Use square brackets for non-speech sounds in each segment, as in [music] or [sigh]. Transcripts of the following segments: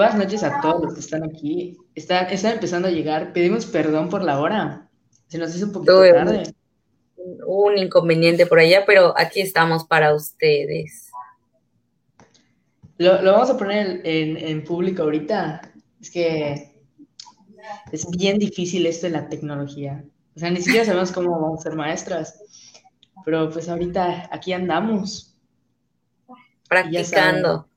Buenas noches a todos los que están aquí. Están, están empezando a llegar. Pedimos perdón por la hora. Se nos hizo un poquito Tuve tarde. un, un inconveniente por allá, pero aquí estamos para ustedes. Lo, lo vamos a poner en, en público ahorita. Es que es bien difícil esto de la tecnología. O sea, ni siquiera sabemos cómo vamos a ser maestras. Pero pues ahorita aquí andamos. Practicando.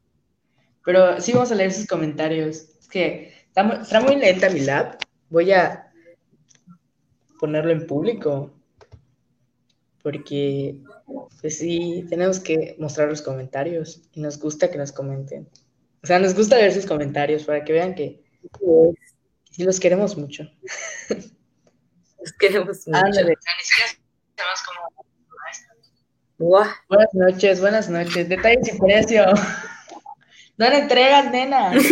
Pero sí vamos a leer sus comentarios. Es que está, mu- está muy lenta mi lab. Voy a ponerlo en público. Porque, pues sí, tenemos que mostrar los comentarios. Y nos gusta que nos comenten. O sea, nos gusta ver sus comentarios para que vean que sí los queremos mucho. Los queremos mucho. Ándale. Buenas noches, buenas noches. Detalles y precio. No le entregas, nena. [laughs]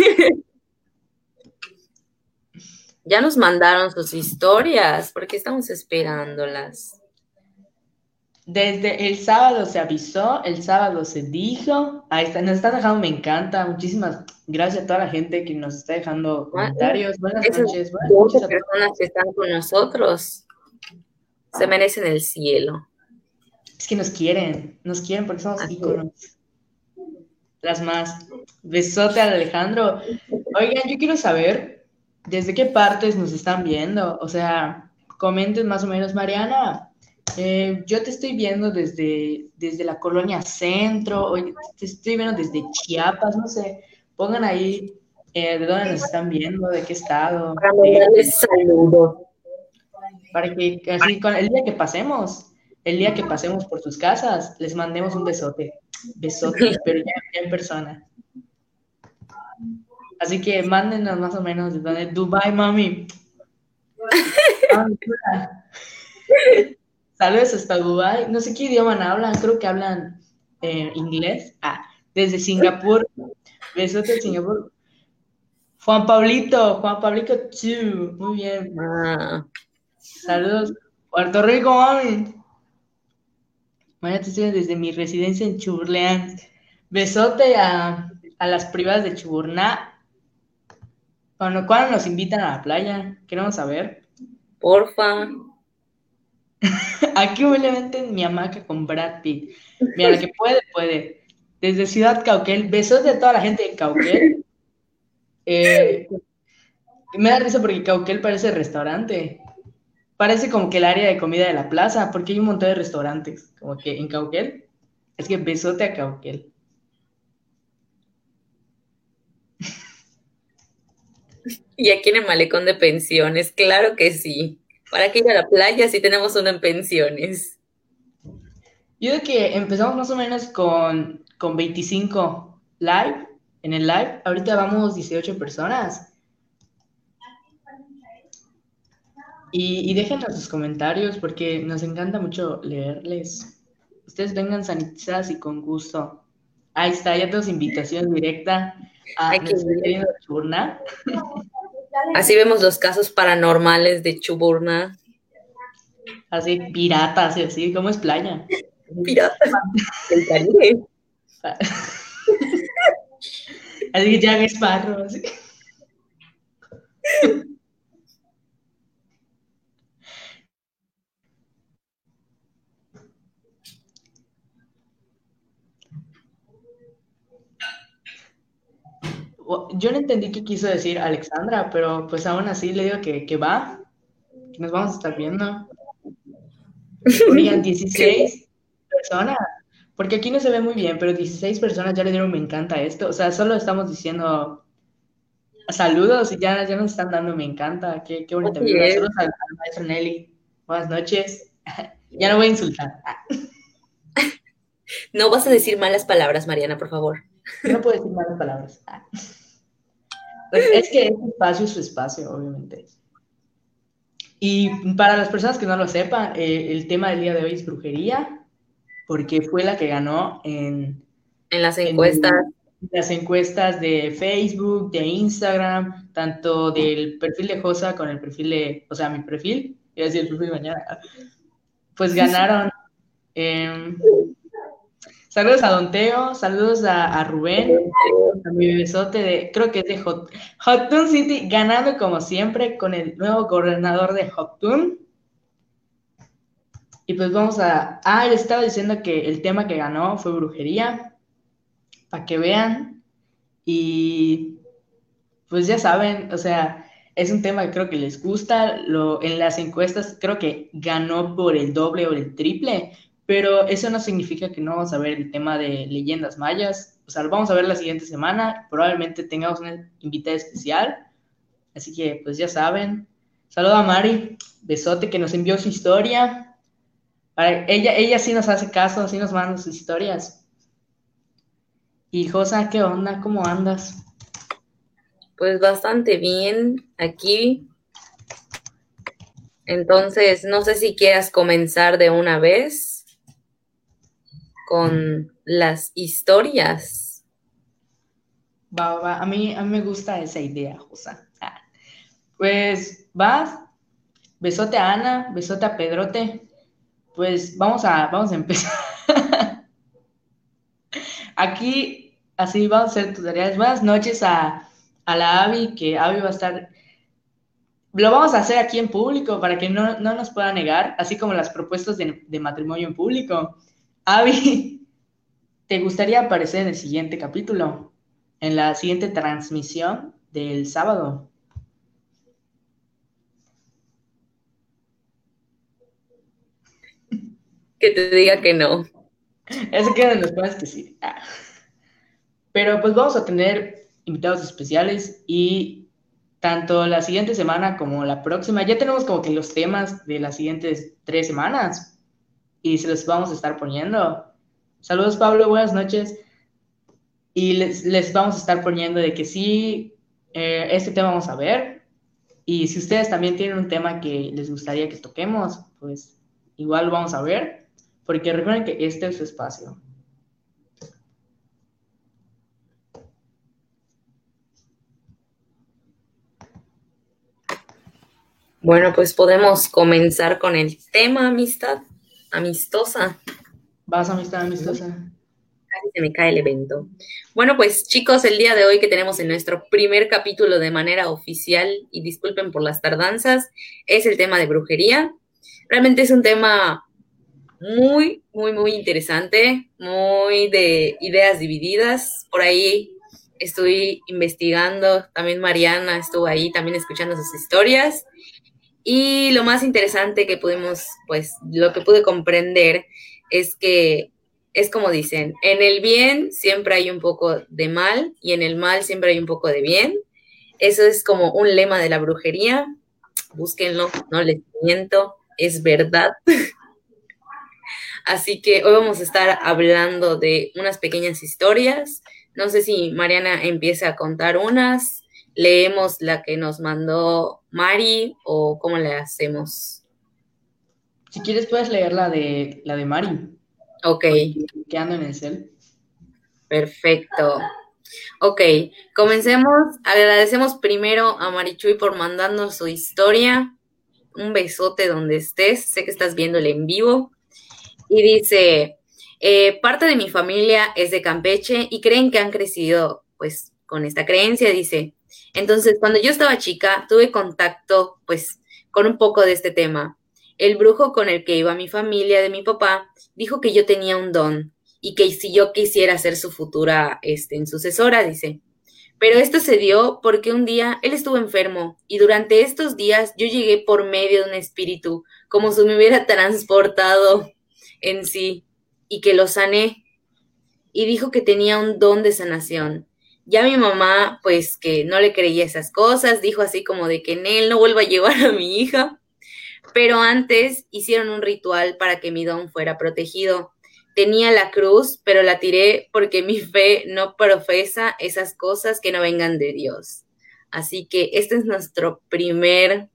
Ya nos mandaron sus historias, porque estamos esperándolas. Desde el sábado se avisó, el sábado se dijo. Ahí está, nos están dejando, me encanta. Muchísimas gracias a toda la gente que nos está dejando comentarios. Buenas Esas noches, buenas 12 noches a todos. personas que están con nosotros se merecen el cielo. Es que nos quieren, nos quieren porque somos íconos. Las más. Besote al Alejandro. Oigan, yo quiero saber desde qué partes nos están viendo. O sea, comenten más o menos, Mariana. eh, yo te estoy viendo desde, desde la colonia centro, oye, te estoy viendo desde Chiapas, no sé. Pongan ahí eh, de dónde nos están viendo, de qué estado. Para mandarles saludos. para que así con el día que pasemos, el día que pasemos por sus casas, les mandemos un besote. Besote, pero ya, ya en persona. Así que mándenos más o menos de dónde. Dubai, mami. Saludos hasta Dubai. No sé qué idioma hablan, creo que hablan eh, inglés. Ah, desde Singapur. Besote de Singapur. Juan Pablito, Juan Pablito, chu. Muy bien. Ah, Saludos. Puerto Rico, mami. Mañana te estoy desde mi residencia en Chuburleán. Besote a, a las privadas de Chuburná. Cuando, cuando nos invitan a la playa, queremos saber. porfa. [laughs] Aquí en mi hamaca con Brad Pitt. Mira, que puede, puede. Desde Ciudad Cauquel, besos de toda la gente de Cauquel. [laughs] Eh, me da risa porque Cauquel parece restaurante. Parece como que el área de comida de la plaza, porque hay un montón de restaurantes, como que en Cauquel. Es que besote a Cauquel. Y aquí en el malecón de pensiones, claro que sí. ¿Para qué ir a la playa si tenemos uno en pensiones? Yo creo que empezamos más o menos con, con 25 live, en el live. Ahorita vamos 18 personas. Y, y déjenos sus comentarios porque nos encanta mucho leerles. Ustedes vengan sanitizadas y con gusto. Ahí está, ya tenemos invitación directa a Churna. Así vemos los casos paranormales de Chuburna. Así, piratas así, como es playa. Pirata del Caribe. [laughs] Así que ya ves Sparrow. así. Yo no entendí qué quiso decir Alexandra, pero pues aún así le digo que, que va, que nos vamos a estar viendo. [laughs] Oigan, 16 personas, porque aquí no se ve muy bien, pero 16 personas ya le dieron me encanta esto. O sea, solo estamos diciendo saludos y ya, ya nos están dando me encanta. Qué, qué bonita es. Saludos al, al maestro Nelly. Buenas noches. [laughs] Ya no voy a insultar. [laughs] No vas a decir malas palabras, Mariana, por favor. No puedo decir malas palabras. Pues es que este espacio es su espacio, obviamente. Y para las personas que no lo sepan, eh, el tema del día de hoy es brujería, porque fue la que ganó en, En las en encuestas, las encuestas de Facebook, de Instagram, tanto del perfil de Josa con el perfil de, o sea, mi perfil, y así el perfil de mañana, pues [laughs] ganaron. em, Saludos a Don Teo, saludos a, Rubén, a mi besote de, creo que es de Hot, Hotun City, ganando como siempre con el nuevo gobernador de Hotun. Y pues vamos a, ah, le estaba diciendo que el tema que ganó fue brujería, para que vean. Y pues ya saben, o sea, es un tema que creo que les gusta. Lo, en las encuestas creo que ganó por el doble o el triple, pero eso no significa que no vamos a ver el tema de leyendas mayas. O sea, lo vamos a ver la siguiente semana. Probablemente tengamos una invitada especial. Así que, pues ya saben. Saludo a Mari, besote que nos envió su historia. ella, ella sí nos hace caso, sí nos manda sus historias. Y Josa, ¿qué onda? ¿Cómo andas? Pues bastante bien aquí. Entonces, no sé si quieras comenzar de una vez con las historias. A mí, a mí me gusta esa idea, Josa. Ah. Pues vas, besote a Ana, besote a Pedrote. Pues vamos a, vamos a empezar. [laughs] Aquí, así vamos a hacer tutoriales. Buenas noches a, la Avi, que Avi va a estar lo vamos a hacer aquí en público para que no, nos pueda negar, así como las propuestas de, de, matrimonio en público. Avi, [laughs] ¿te gustaría aparecer en el siguiente capítulo? En la siguiente transmisión del sábado. Que te diga que no. Eso queda en los puedes decir. Ah. Pero pues vamos a tener invitados especiales y tanto la siguiente semana como la próxima, ya tenemos como que los temas de las siguientes tres semanas y se los vamos a estar poniendo. Saludos Pablo, buenas noches. Y les, vamos a estar poniendo de que sí, eh, este tema vamos a ver. Y si ustedes también tienen un tema que les gustaría que toquemos, pues igual lo vamos a ver. Porque recuerden que este es su espacio. Bueno, pues podemos comenzar con el tema amistad amistosa. Vas amistad amistosa. Casi se me cae el evento. Bueno, pues chicos, el día de hoy que tenemos en nuestro primer capítulo de manera oficial, y disculpen por las tardanzas, es el tema de brujería. Realmente es un tema muy, muy, muy interesante, muy de ideas divididas. Por ahí estoy investigando, también Mariana estuvo ahí también escuchando sus historias. Y lo más interesante que pudimos, pues lo que pude comprender es que es como dicen, en el bien siempre hay un poco de mal y en el mal siempre hay un poco de bien. Eso es como un lema de la brujería. Búsquenlo, no les miento, es verdad. [laughs] Así que hoy vamos a estar hablando de unas pequeñas historias. No sé si Mariana empieza a contar unas leemos la que nos mandó Mari o cómo le hacemos? Si quieres puedes leer la de la de Mari. Ok. Que ando en el cel. Perfecto. Ok, comencemos. Agradecemos primero a Marichuy por mandarnos su historia. Un besote donde estés. Sé que estás viéndole en vivo. Y dice, eh, parte de mi familia es de Campeche y creen que han crecido pues con esta creencia. Dice, entonces, cuando yo estaba chica, tuve contacto, pues, con un poco de este tema. El brujo con el que iba mi familia de mi papá dijo que yo tenía un don y que si yo quisiera ser su futura este, sucesora, dice. Pero esto se dio porque un día él estuvo enfermo y durante estos días yo llegué por medio de un espíritu, como si me hubiera [laughs] transportado en sí y que lo sané. Y dijo que tenía un don de sanación ya mi mamá, pues que no le creía esas cosas, dijo así como de que en él no vuelva a llevar a mi hija. Pero antes hicieron un ritual para que mi don fuera protegido. Tenía la cruz, pero la tiré porque mi fe no profesa esas cosas que no vengan de Dios. Así que este es nuestro primer,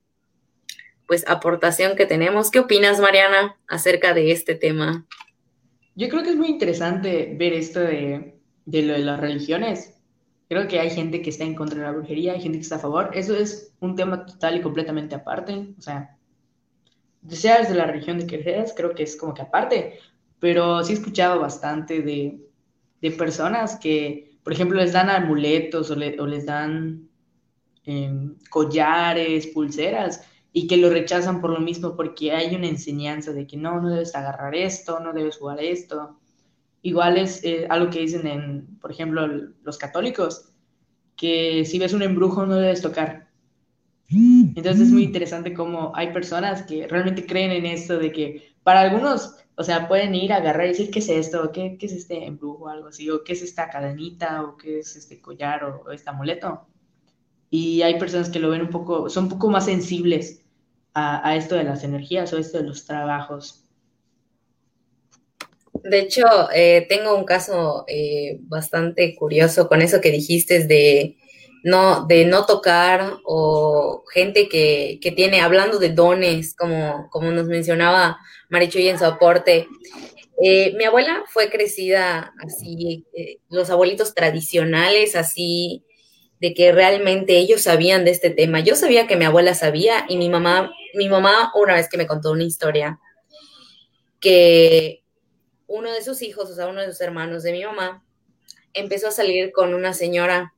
pues, aportación que tenemos. ¿Qué opinas, Mariana, acerca de este tema? Yo creo que es muy interesante ver esto de, de lo de las religiones, Creo que hay gente que está en contra de la brujería, hay gente que está a favor. Eso es un tema total y completamente aparte. O sea, deseas de la religión de que seas, creo que es como que aparte. pero sí he escuchado bastante de, personas que, por ejemplo, les dan amuletos o, les dan em, collares, pulseras, y que lo rechazan por lo mismo, porque hay una enseñanza de que no, no debes agarrar esto, no debes jugar esto. Igual es eh, algo que dicen en, por ejemplo, los católicos, que si ves un embrujo no debes tocar. Entonces es muy interesante cómo hay personas que realmente creen en esto de que para algunos, o sea, pueden ir a agarrar y decir, ¿qué es esto? ¿Qué, qué es este embrujo o algo así? ¿O qué es esta cadenita? ¿O qué es este collar o, este amuleto? Y hay personas que lo ven un poco, son un poco más sensibles a esto de las energías o esto de los trabajos. De hecho, eh, tengo un caso eh, bastante curioso con eso que dijiste de no, de no tocar o gente que, que tiene, hablando de dones, como, como nos mencionaba Marichuy en su aporte. Eh, mi abuela fue crecida así, los abuelitos tradicionales, así, de que realmente ellos sabían de este tema. Yo sabía que mi abuela sabía y mi mamá, mi mamá una vez que me contó una historia que uno de sus hijos, o sea, uno de sus hermanos de mi mamá, empezó a salir con una señora.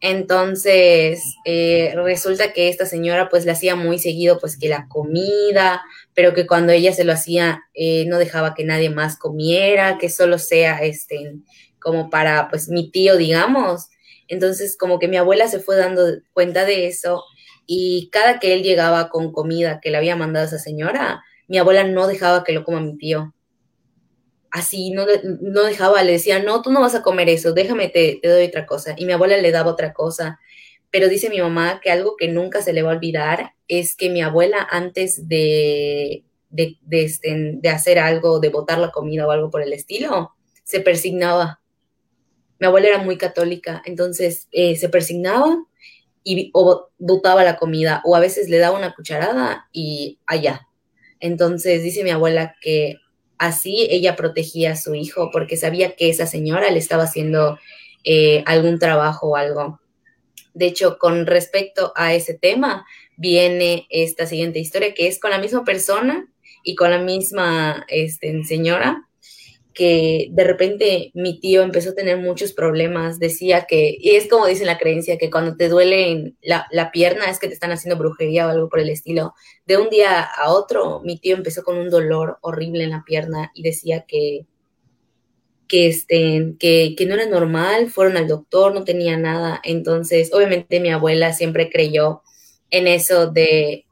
Entonces, eh, resulta que esta señora pues le hacía muy seguido pues que la comida, pero que cuando ella se lo hacía eh, no dejaba que nadie más comiera, que solo sea este como para pues mi tío, digamos. Entonces, como que mi abuela se fue dando cuenta de eso y cada que él llegaba con comida que le había mandado esa señora, mi abuela no dejaba que lo coma mi tío así, no, no dejaba, le decía, no, tú no vas a comer eso, déjame, te, doy otra cosa. Y mi abuela le daba otra cosa. Pero dice mi mamá que algo que nunca se le va a olvidar es que mi abuela antes de, de, este, hacer algo, de botar la comida o algo por el estilo, se persignaba. Mi abuela era muy católica, entonces eh, se persignaba y o botaba la comida o a veces le daba una cucharada y allá. Entonces dice mi abuela que Así ella protegía a su hijo porque sabía que esa señora le estaba haciendo eh, algún trabajo o algo. De hecho, con respecto a ese tema, viene esta siguiente historia que es con la misma persona y con la misma este, señora, que de repente mi tío empezó a tener muchos problemas, decía que, y es como dice la creencia, que cuando te duele la, la, pierna es que te están haciendo brujería o algo por el estilo. De un día a otro, mi tío empezó con un dolor horrible en la pierna y decía que, que, este, que, que no era normal, fueron al doctor, no tenía nada. Entonces, obviamente mi abuela siempre creyó en eso de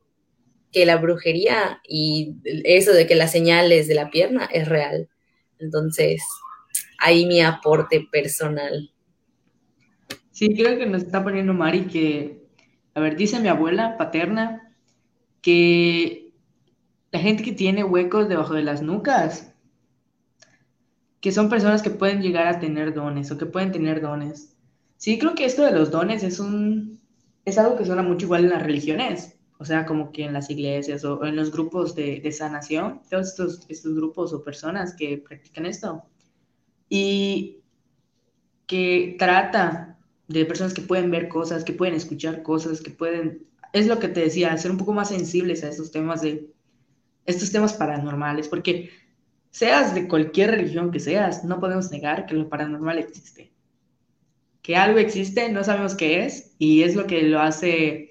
que la brujería y eso de que las señales de la pierna es real. Entonces, ahí mi aporte personal. Sí, creo que nos está poniendo Mari que, a ver, dice mi abuela paterna que la gente que tiene huecos debajo de las nucas, que son personas que pueden llegar a tener dones o que pueden tener dones. Sí, creo que esto de los dones es un es algo que suena mucho igual en las religiones, o sea, como que en las iglesias o en los grupos de, de sanación, todos estos, estos grupos o personas que practican esto. Y que trata de personas que pueden ver cosas, que pueden escuchar cosas, que pueden, es lo que te decía, ser un poco más sensibles a estos temas de, estos temas paranormales, porque seas de cualquier religión que seas, no podemos negar que lo paranormal existe. Que algo existe, no sabemos qué es, y es lo que lo hace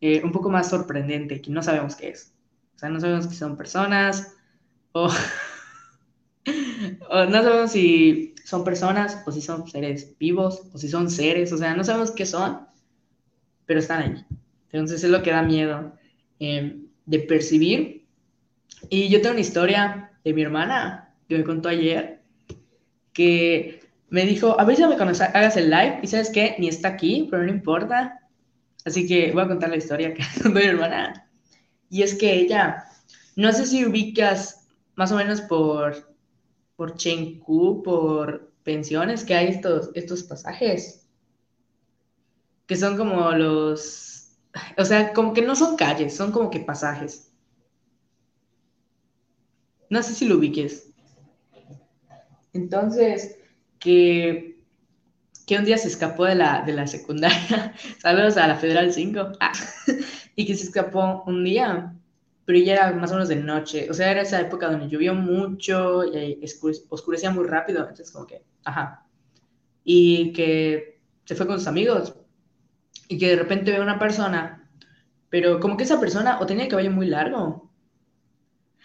eh, un poco más sorprendente, que no sabemos qué es. O sea, no sabemos si son personas o, [laughs] o, no sabemos si son personas o si son seres vivos o si son seres, o sea, no sabemos qué son, pero están ahí. Entonces es lo que da miedo eh, de percibir. Y yo tengo una historia de mi hermana que me contó ayer, que me dijo, a ver si me conoces, hagas el live, y sabes qué, ni está aquí, pero no importa, Así que voy a contar la historia que [laughs] mi hermana. Y es que ella, no sé si ubicas más o menos por, por Chenku, por pensiones, que hay estos, estos pasajes. Que son como los. O sea, como que no son calles, son como que pasajes. No sé si lo ubiques. Entonces, que que un día se escapó de la, de la secundaria, [laughs] saludos a la Federal 5, ah, [laughs] y que se escapó un día pero ya era más o menos de noche, o sea, era esa época donde llovió mucho y oscurecía muy rápido, entonces como que, ajá, y que se fue con sus amigos y que de repente ve a una persona, pero como que esa persona o tenía el cabello muy largo.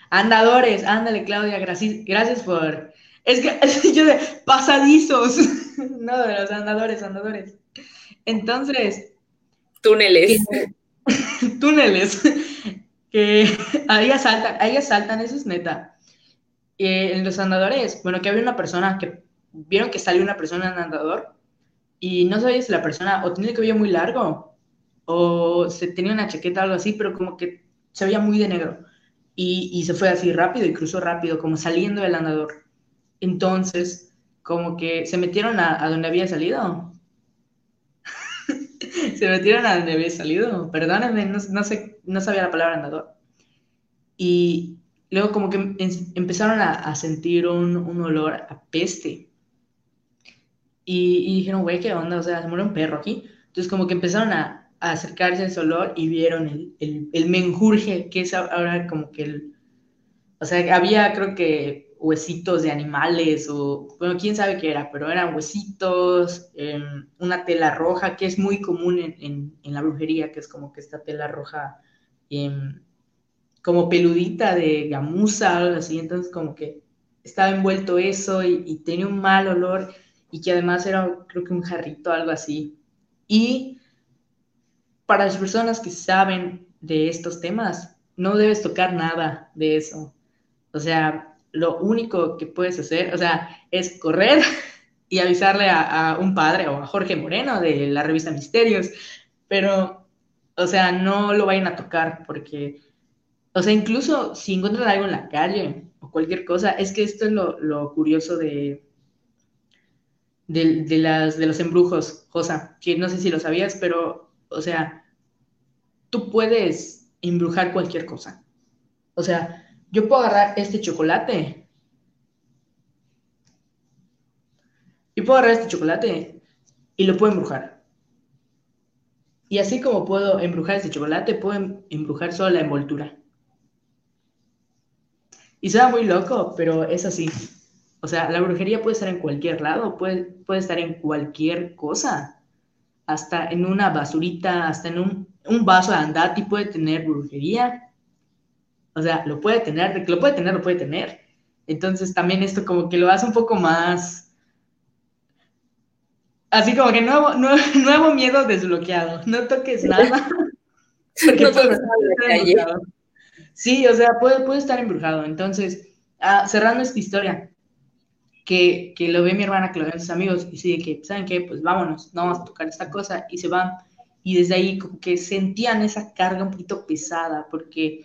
Andadores, ándale Claudia, gracias, gracias por... [laughs] Es que yo de pasadizos, [laughs] no, de los andadores, andadores. Entonces... Túneles. [laughs] túneles que ahí asaltan, ahí asaltan, eso es neta. Eh, en los andadores, bueno, que había una persona que vieron que salió una persona en andador y no sabía si la persona o tenía el cabello muy largo o se tenía una chaqueta o algo así, pero como que se veía muy de negro. Y, y se fue así rápido y cruzó rápido, como saliendo del andador. Entonces, como que se metieron a, donde había salido. [laughs] se metieron a donde había salido. Perdónenme, no, sé, no sabía la palabra andador. Y luego como que empezaron a, sentir un, olor a peste. Y, y dijeron, güey, ¿qué onda? O sea, se murió un perro aquí. Entonces como que empezaron a, acercarse a ese olor y vieron el, el, el menjurje, que es ahora como que el... O sea, había creo que huesitos de animales o, bueno, quién sabe qué era, pero eran huesitos, eh, una tela roja, que es muy común en, en, en, la brujería, que es como que esta tela roja eh, como peludita de gamuza, algo así, entonces como que estaba envuelto eso y, y, tenía un mal olor y que además era creo que un jarrito, algo así. Y para las personas que saben de estos temas, no debes tocar nada de eso. O sea, lo único que puedes hacer, o sea, es correr y avisarle a, un padre o a Jorge Moreno de la revista Misterios, pero, o sea, no lo vayan a tocar porque, o sea, incluso si encuentran algo en la calle o cualquier cosa, es que esto es lo, lo curioso de, de, de, las, de los embrujos, Josa, que no sé si lo sabías, pero, o sea, tú puedes embrujar cualquier cosa. O sea, yo puedo agarrar este chocolate. Yo puedo agarrar este chocolate y lo puedo embrujar. Y así como puedo embrujar este chocolate, puedo em, embrujar solo la envoltura. Y suena muy loco, pero es así. O sea, la brujería puede estar en cualquier lado, puede, puede estar en cualquier cosa. Hasta en una basurita, hasta en un, un vaso de andati puede tener brujería. O sea, lo puede tener, de que lo puede tener, lo puede tener. Entonces también esto como que lo hace un poco más... Así como que nuevo, [laughs] nuevo, nuevo miedo desbloqueado. No toques nada. [laughs] Porque no puede estar sí, o sea, puede, puede estar embrujado. Entonces, ah, cerrando esta historia, que, que, lo ve mi hermana, que lo ven sus amigos, y sigue que, ¿saben qué? Pues vámonos, no vamos a tocar esta cosa, y se van. Y desde ahí como que sentían esa carga un poquito pesada, porque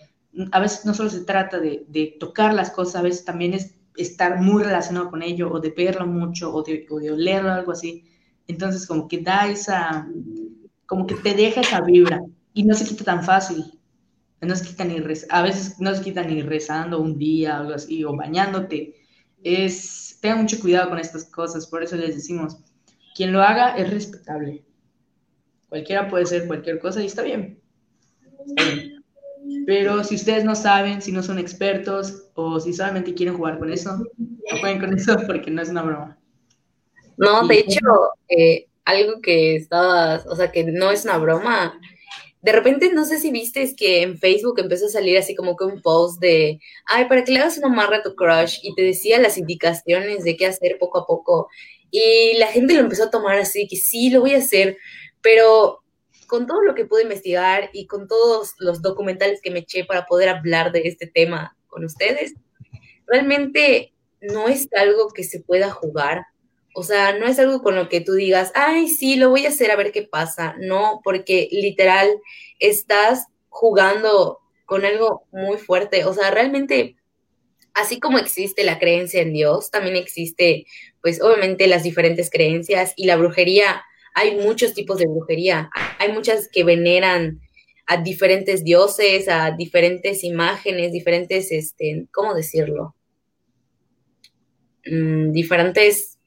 a veces no solo se trata de, de, tocar las cosas, a veces también es estar muy relacionado con ello, o de verlo mucho, o de, o de olerlo, algo así. Entonces, como que da esa, como que te deja esa vibra, y no se quita tan fácil. No se quita ni rez, a veces no se quita ni rezando un día, algo así, o bañándote. Es, tengan mucho cuidado con estas cosas, por eso les decimos, quien lo haga es respetable. Cualquiera puede ser cualquier cosa y está bien. Está bien. Pero si ustedes no saben, si no son expertos o si solamente quieren jugar con eso, no jueguen con eso porque no es una broma. No, de hecho, eh, algo que estaba, o sea, que no es una broma. De repente, no sé si viste, es que en Facebook empezó a salir así como que un post de, ay, para que le hagas una amarre a tu crush y te decía las indicaciones de qué hacer poco a poco. Y la gente lo empezó a tomar así, que sí, lo voy a hacer, pero con todo lo que pude investigar y con todos los documentales que me eché para poder hablar de este tema con ustedes, realmente no es algo que se pueda jugar. O sea, no es algo con lo que tú digas, ay, sí, lo voy a hacer a ver qué pasa. No, porque literal estás jugando con algo muy fuerte. O sea, realmente, así como existe la creencia en Dios, también existe, pues obviamente, las diferentes creencias y la brujería hay muchos tipos de brujería. Hay muchas que veneran a diferentes dioses, a diferentes imágenes, diferentes, este, ¿cómo decirlo? Mm, diferentes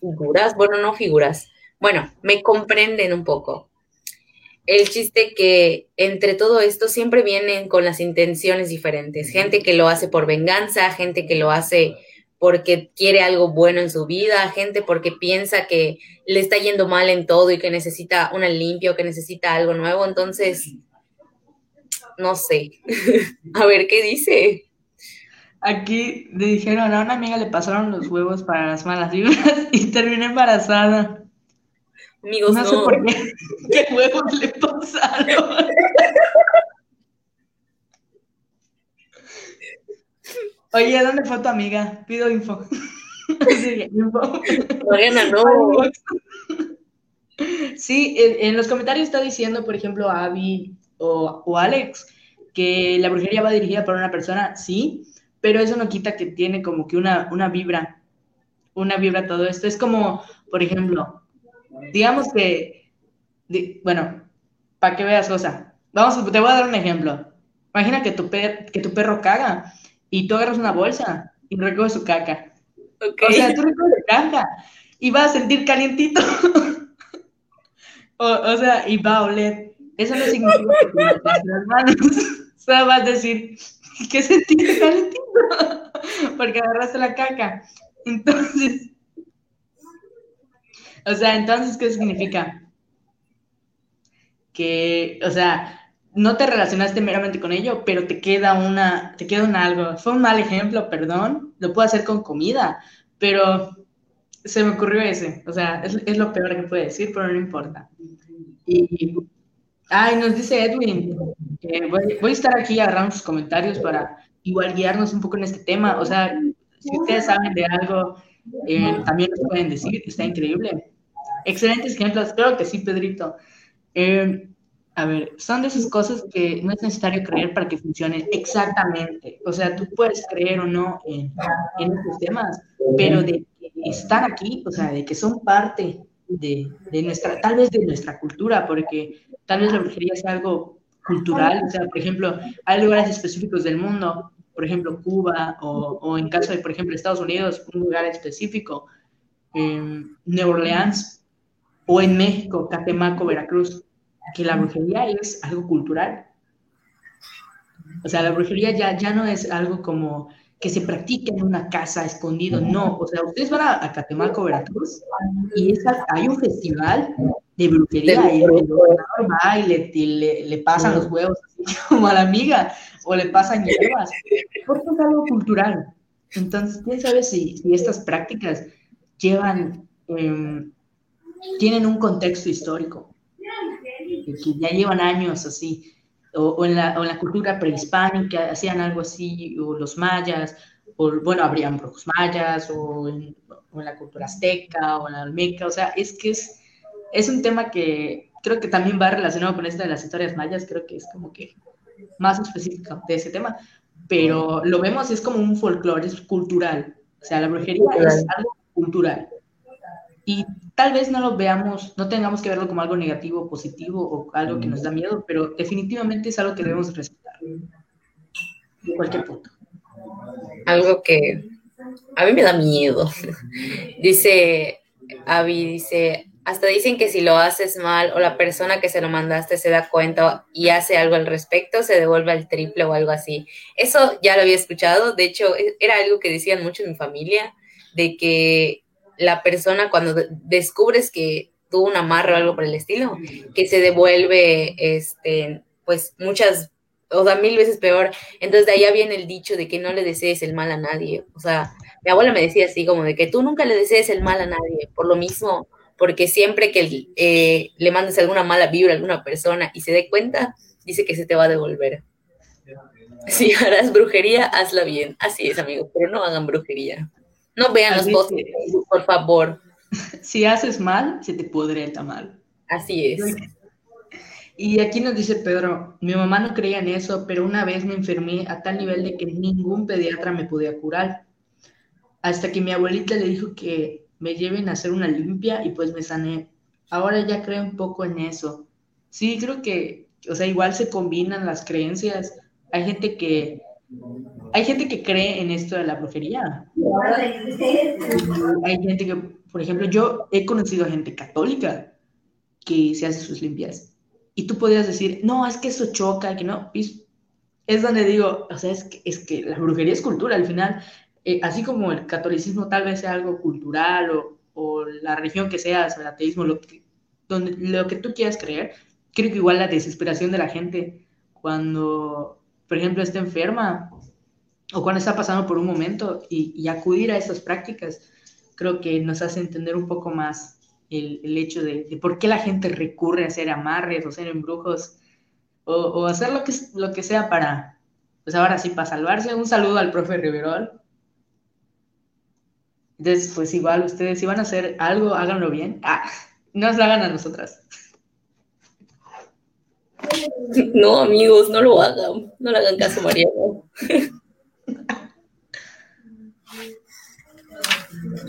figuras, bueno, no figuras. Bueno, me comprenden un poco. el chiste que entre todo esto siempre vienen con las intenciones diferentes. Gente que lo hace por venganza, gente que lo hace porque quiere algo bueno en su vida, gente porque piensa que le está yendo mal en todo y que necesita una limpia o que necesita algo nuevo. Entonces, no sé. [laughs] a ver qué dice. Aquí le dijeron a una amiga le pasaron los huevos para las malas vibras [laughs] y terminó embarazada. Amigos, no, no. sé por qué. [laughs] ¿Qué huevos le pasaron? Oye, ¿dónde fue tu amiga? Pido info. [laughs] sí, info. No. [laughs] Sí, en, los comentarios está diciendo, por ejemplo, Abby o, o Alex, que la brujería va dirigida por una persona, sí, pero eso no quita que tiene como que una, una vibra, una vibra todo esto. Es como, por ejemplo, digamos que, bueno, para que veas, cosa, vamos, te voy a dar un ejemplo. Imagina que tu, que tu perro caga y tú agarras una bolsa y recoges su caca. O sea, tú recoges caca y vas a sentir calientito. [laughs] o, sea, y va a oler. Eso no significa que te las manos. [laughs] o sea, vas a decir, ¿qué sentiste calientito? [laughs] Porque agarraste la caca. Entonces, o sea, entonces, ¿qué significa? Que, o sea, no te relacionaste meramente con ello, pero te queda una, te queda un algo. Fue un mal ejemplo, perdón, lo puedo hacer con comida, pero se me ocurrió ese, o sea, es, lo peor que puede decir, pero no importa. Y, ay, nos dice Edwin, voy, a estar aquí agarrando sus comentarios para igual guiarnos un poco en este tema, o sea, si ustedes saben de algo, eh, también nos pueden decir, está increíble. Excelentes ejemplos, creo que sí, Pedrito. Eh, a ver, son de esas cosas que no es necesario creer para que funcionen exactamente. O sea, tú puedes creer o no en, en estos temas, pero de están aquí, o sea, de que son parte de, de, nuestra, tal vez de nuestra cultura, porque tal vez la brujería es algo cultural. O sea, por ejemplo, hay lugares específicos del mundo, por ejemplo, Cuba, o, o en caso de, por ejemplo, Estados Unidos, un lugar específico, en Nueva Orleans, o en México, Catemaco, Veracruz que la brujería es algo cultural. O sea, la brujería ya, ya no es algo como que se practica en una casa escondido, no. O sea, ustedes van a, Catemaco, Veracruz, y hay un festival de brujería, y el va y le, le, pasan los huevos así [laughs] como a la amiga, o le pasan hierbas, porque es algo cultural. Entonces, quién sabe si, si estas prácticas llevan, em, tienen un contexto histórico que, ya llevan años así, o, en la, o, en la, cultura prehispánica hacían algo así, o los mayas, o bueno, habrían brujos mayas, o en, o en, la cultura azteca, o en la almeca, o sea, es que es, es un tema que creo que también va relacionado con esto de las historias mayas, creo que es como que más específico de ese tema, pero lo vemos, es como un folclore, es cultural, o sea, la brujería es algo cultural. Y tal vez no lo veamos, no tengamos que verlo como algo negativo positivo o algo que nos da miedo, pero definitivamente es algo que debemos respetar. En cualquier punto. Algo que a mí me da miedo. [laughs] dice Avi, dice, hasta dicen que si lo haces mal o la persona que se lo mandaste se da cuenta y hace algo al respecto, se devuelve al triple o algo así. Eso ya lo había escuchado, de hecho e, era algo que decían mucho en mi familia, de que la persona cuando descubres que tuvo un amarre o algo por el estilo, que se devuelve, este, pues muchas, o sea, mil veces peor. Entonces de allá viene el dicho de que no le desees el mal a nadie. O sea, mi abuela me decía así como de que tú nunca le desees el mal a nadie, por lo mismo, porque siempre que eh, le mandes alguna mala vibra a alguna persona y se dé cuenta, dice que se te va a devolver. Si harás brujería, hazla bien. Así es, amigo, pero no hagan brujería. No vean los por favor. [laughs] Si haces mal, se te pudre el tamal. Así es. Y aquí nos dice Pedro, mi mamá no creía en eso, pero una vez me enfermé a tal nivel de que ningún pediatra me podía curar. Hasta que mi abuelita le dijo que me lleven a hacer una limpia y pues me sané. Ahora ya creo un poco en eso. Sí, creo que, o sea, igual se combinan las creencias. Hay gente que hay gente que cree en esto de la brujería. Hay gente que, por ejemplo, yo he conocido a gente católica que se hace sus limpias. Y tú podrías decir, no, es que eso choca, que no, es donde digo, o sea, es que, es que la brujería es cultura, al final, eh, así como el catolicismo tal vez sea algo cultural o, o la religión que sea, el ateísmo, lo que, donde, lo que tú quieras creer, creo que igual la desesperación de la gente cuando, por ejemplo, está enferma o cuando está pasando por un momento y, acudir a estas prácticas, creo que nos hace entender un poco más el, hecho de, por qué la gente recurre a hacer amarres o hacer embrujos o, o, hacer lo que, lo que sea para, pues ahora sí, para salvarse. Un saludo al profe Riverol. Entonces, pues igual ustedes si van a hacer algo, háganlo bien. Ah, no nos lo hagan a nosotras. No, amigos, no lo hagan. No le hagan caso, Mariano.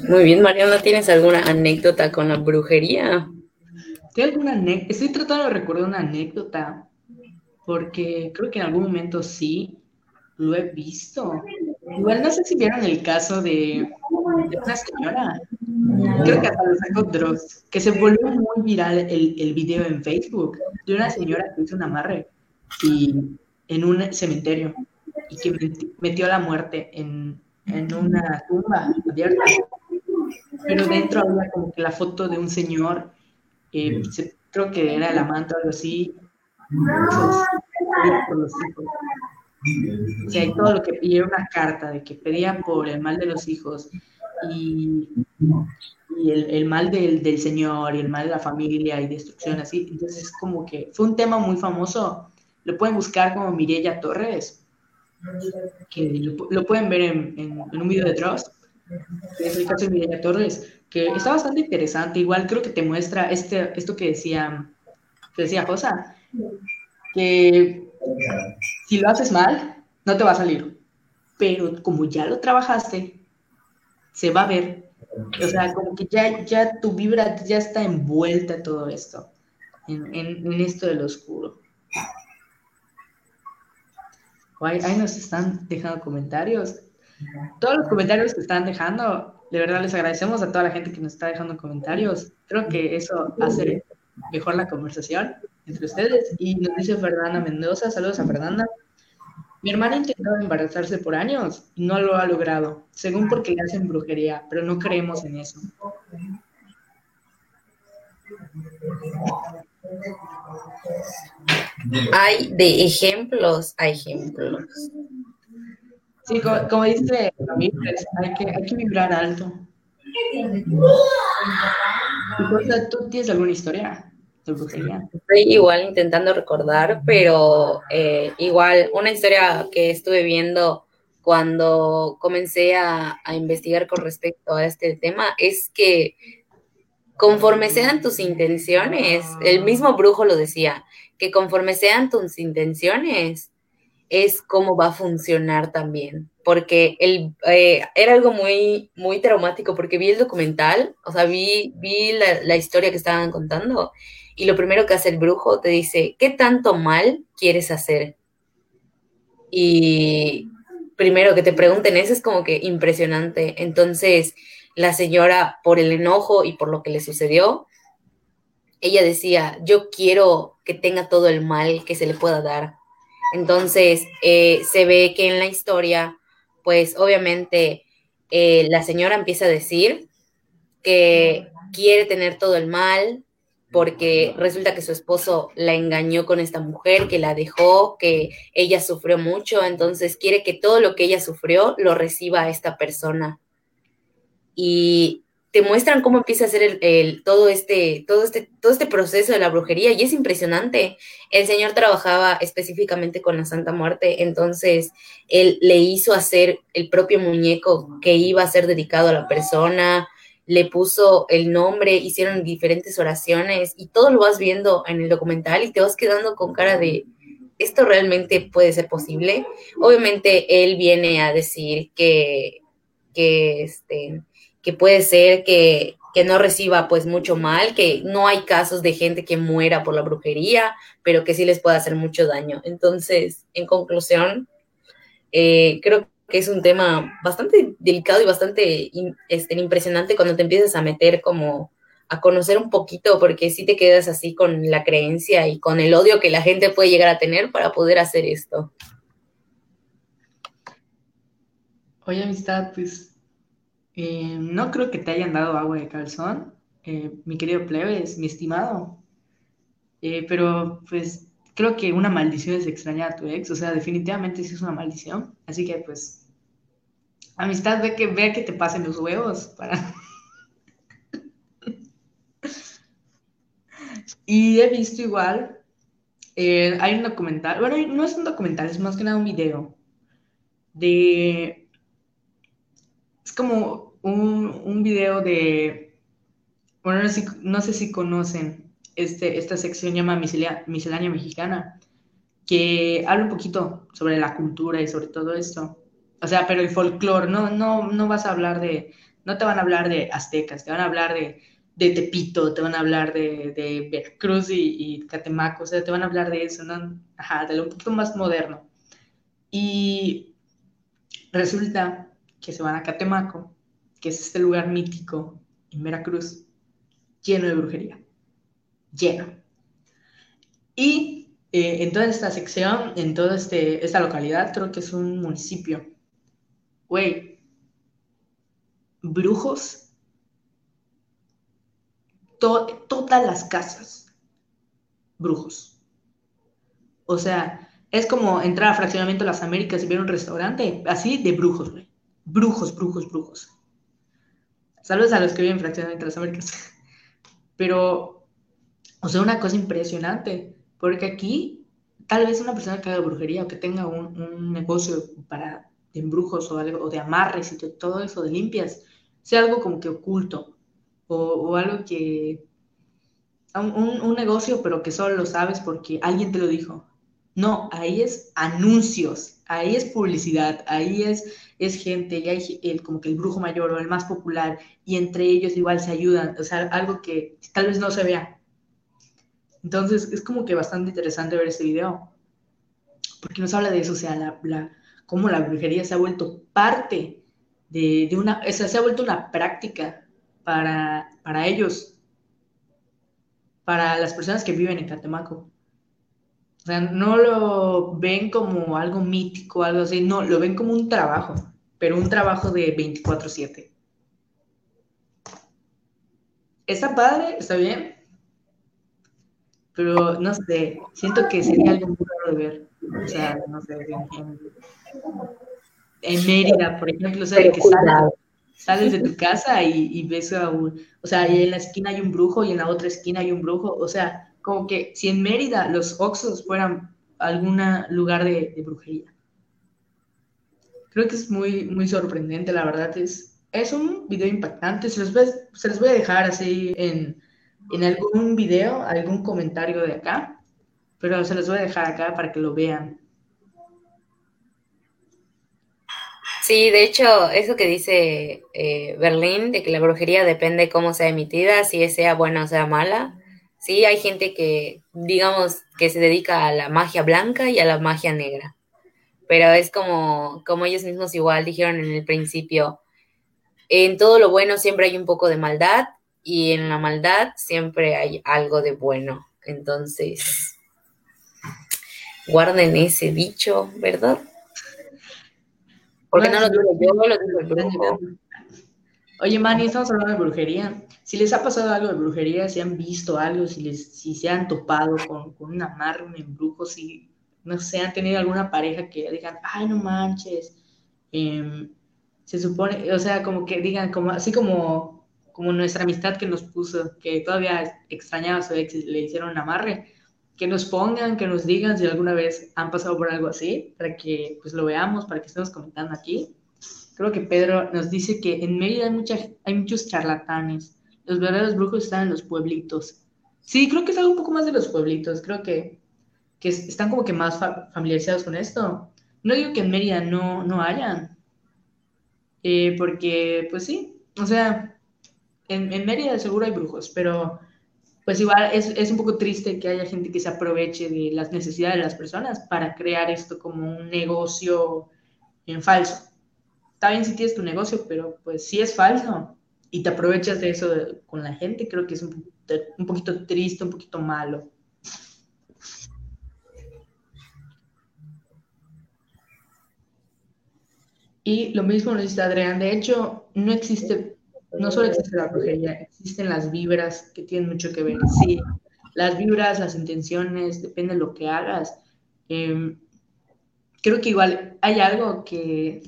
Muy bien, Mariana, ¿tienes alguna anécdota con la brujería? ¿Tengo alguna anécdota? Estoy tratando de recordar una anécdota, porque creo que en algún momento sí lo he visto. Igual no sé si vieron el caso de, una señora, creo que hasta lo sacó Dross, que se volvió muy viral el, el video en Facebook de una señora que hizo un amarre y, en un cementerio y que metió la muerte en, en una tumba abierta. Pero dentro había como que la foto de un señor, eh, creo que era el amante o algo así, por los hijos. O sea, y todo lo que una carta de que pedían por el mal de los hijos y, y el, el, mal del, del, Señor y el mal de la familia y destrucción así. Entonces, es como que fue un tema muy famoso. Lo pueden buscar como Mirella Torres, que lo, lo pueden ver en, en, en, un video de que es el caso de Mirella Torres, que está bastante interesante. Igual creo que te muestra este, esto que decía, que decía Josa, que si lo haces mal, no te va a salir. Pero como ya lo trabajaste, se va a ver. O sea, como que ya, ya tu vibra ya está envuelta en todo esto, en, en, en esto del oscuro. Ahí, nos están dejando comentarios. Todos los comentarios que están dejando, de verdad les agradecemos a toda la gente que nos está dejando comentarios. Creo que eso hace mejor la conversación entre ustedes. Y nos dice Fernanda Mendoza, saludos a Fernanda. Mi hermana ha intentado embarazarse por años y no lo ha logrado, según porque le hacen brujería, pero no creemos en eso. Hay de ejemplos, hay ejemplos. Sí, como, como dice hay que, hay que vibrar alto. ¿Tú tienes alguna historia? Estoy igual intentando recordar, pero eh, igual una historia que estuve viendo cuando comencé a, a, investigar con respecto a este tema es que conforme sean tus intenciones, el mismo brujo lo decía, que conforme sean tus intenciones, es cómo va a funcionar también. Porque el, eh, era algo muy, muy traumático, porque vi el documental, o sea, vi, vi la, la historia que estaban contando y lo primero que hace el brujo te dice, ¿qué tanto mal quieres hacer? Y primero que te pregunten eso es como que impresionante. Entonces, la señora, por el enojo y por lo que le sucedió, ella decía, yo quiero que tenga todo el mal que se le pueda dar. Entonces, eh, se ve que en la historia, pues obviamente eh, la señora empieza a decir que quiere tener todo el mal, porque resulta que su esposo la engañó con esta mujer, que la dejó, que ella sufrió mucho, entonces quiere que todo lo que ella sufrió lo reciba a esta persona. Y te muestran cómo empieza a ser el, el, todo, este, todo, este, todo este proceso de la brujería y es impresionante. El señor trabajaba específicamente con la Santa Muerte, entonces él le hizo hacer el propio muñeco que iba a ser dedicado a la persona, le puso el nombre, hicieron diferentes oraciones y todo lo vas viendo en el documental y te vas quedando con cara de, ¿esto realmente puede ser posible? Obviamente él viene a decir que, que, este, que puede ser que, que no reciba pues mucho mal, que no hay casos de gente que muera por la brujería, pero que sí les puede hacer mucho daño. Entonces, en conclusión, eh, creo que es un tema bastante delicado y bastante este, impresionante cuando te empiezas a meter como a conocer un poquito, porque si te quedas así con la creencia y con el odio que la gente puede llegar a tener para poder hacer esto. Oye, amistad, pues eh, no creo que te hayan dado agua de calzón, eh, mi querido plebes, mi estimado. Eh, pero pues creo que una maldición es extrañar a tu ex, o sea, definitivamente sí es una maldición. Así que pues, amistad, ve que, ve que te pasen los huevos [laughs] y he visto igual, hay un documental, bueno, no es un documental, es más que nada un video de... Es como un, un video de, bueno, no sé, no sé si conocen este, esta sección llama miscelánea, Mexicana, que habla un poquito sobre la cultura y sobre todo esto. O sea, pero el folclore, no, no, no vas a hablar de, no te van a hablar de aztecas, te van a hablar de, de Tepito, te van a hablar de, de Veracruz y, y, Catemaco, o sea, te van a hablar de eso, ¿no? Ajá, de lo un poquito más moderno. Y resulta que se van a Catemaco que es este lugar mítico en Veracruz, lleno de brujería, lleno. Y eh, en toda esta sección, en toda este, esta localidad, creo que es un municipio, güey, brujos, todas las casas, brujos. O sea, es como entrar a Fraccionamiento de las Américas y ver un restaurante así de brujos, güey. Brujos, brujos, brujos. Saludos a los que viven en Fraccionamiento de las Américas. [laughs] Pero, o sea, una cosa impresionante, porque aquí tal vez una persona que haga brujería o que tenga un, negocio para de embrujos o, algo, o de amarres y todo eso, de limpias, sea algo como que oculto o, algo que... Un, un, negocio, pero que solo lo sabes porque alguien te lo dijo. No, ahí es anuncios, ahí es publicidad, ahí es, es gente, y hay el, como que el brujo mayor o el más popular, y entre ellos igual se ayudan, o sea, algo que tal vez no se vea. Entonces, es como que bastante interesante ver este video, porque nos habla de eso, o sea, la, cómo la brujería se ha vuelto parte de, de una, o se ha vuelto una práctica para, para ellos, para las personas que viven en Catemaco. O sea, no lo ven como algo mítico, algo así, no, lo ven como un trabajo, pero un trabajo de 24/7. Está padre, está bien, pero no sé, siento que sería algo muy raro de ver. O sea, no sé, en, Mérida, por ejemplo, o sea, que sales, de tu casa y, y ves a un, o sea, y en la esquina hay un brujo y en la otra esquina hay un brujo, o sea, como que si en Mérida los Oxos fueran algún lugar de, brujería. Creo que es muy, muy sorprendente, la verdad. Es, es un video impactante. Se los, voy, a dejar así en, en algún video, algún comentario de acá. Pero se los voy a dejar acá para que lo vean. Sí, de hecho, eso que dice eh, Berlín, de que la brujería depende cómo sea emitida, si sea buena o sea mala, Sí, hay gente que, digamos, que se dedica a la magia blanca y a la magia negra. Pero es como, como ellos mismos igual dijeron en el principio, en todo lo bueno siempre hay un poco de maldad y en la maldad siempre hay algo de bueno. Entonces, guarden ese dicho, ¿verdad? Porque no, lo digo yo, lo digo el. Oye, Manny, estamos hablando de brujería. Si les ha pasado algo de brujería, si han visto algo, si, les, si se han topado con, con un amarre, un embrujo, si, no sé, han tenido alguna pareja que digan, ay, no manches, em, se supone, o sea, como que digan, como, así como, como nuestra amistad que nos puso, que todavía extrañaba a su ex y le hicieron un amarre, que nos pongan, que nos digan si alguna vez han pasado por algo así, para que pues lo veamos, para que estemos comentando aquí creo que Pedro nos dice que en Mérida hay, mucha, hay muchos charlatanes. Los verdaderos brujos están en los pueblitos. Sí, creo que es algo un poco más de los pueblitos. Creo que, que están como que más familiarizados con esto. No digo que en Mérida no, no hayan. Eh, porque, pues sí, o sea, en, en, Mérida seguro hay brujos, pero pues igual es, es un poco triste que haya gente que se aproveche de las necesidades de las personas para crear esto como un negocio en falso está bien si tienes tu negocio, pero pues si es falso, y te aprovechas de eso con la gente, creo que es un, un poquito triste, un poquito malo. Y lo mismo lo dice Adrián, de hecho, no existe, no solo existe la brujería, existen las vibras que tienen mucho que ver. Sí, las vibras, las intenciones, depende de lo que hagas. Em, creo que igual hay algo que,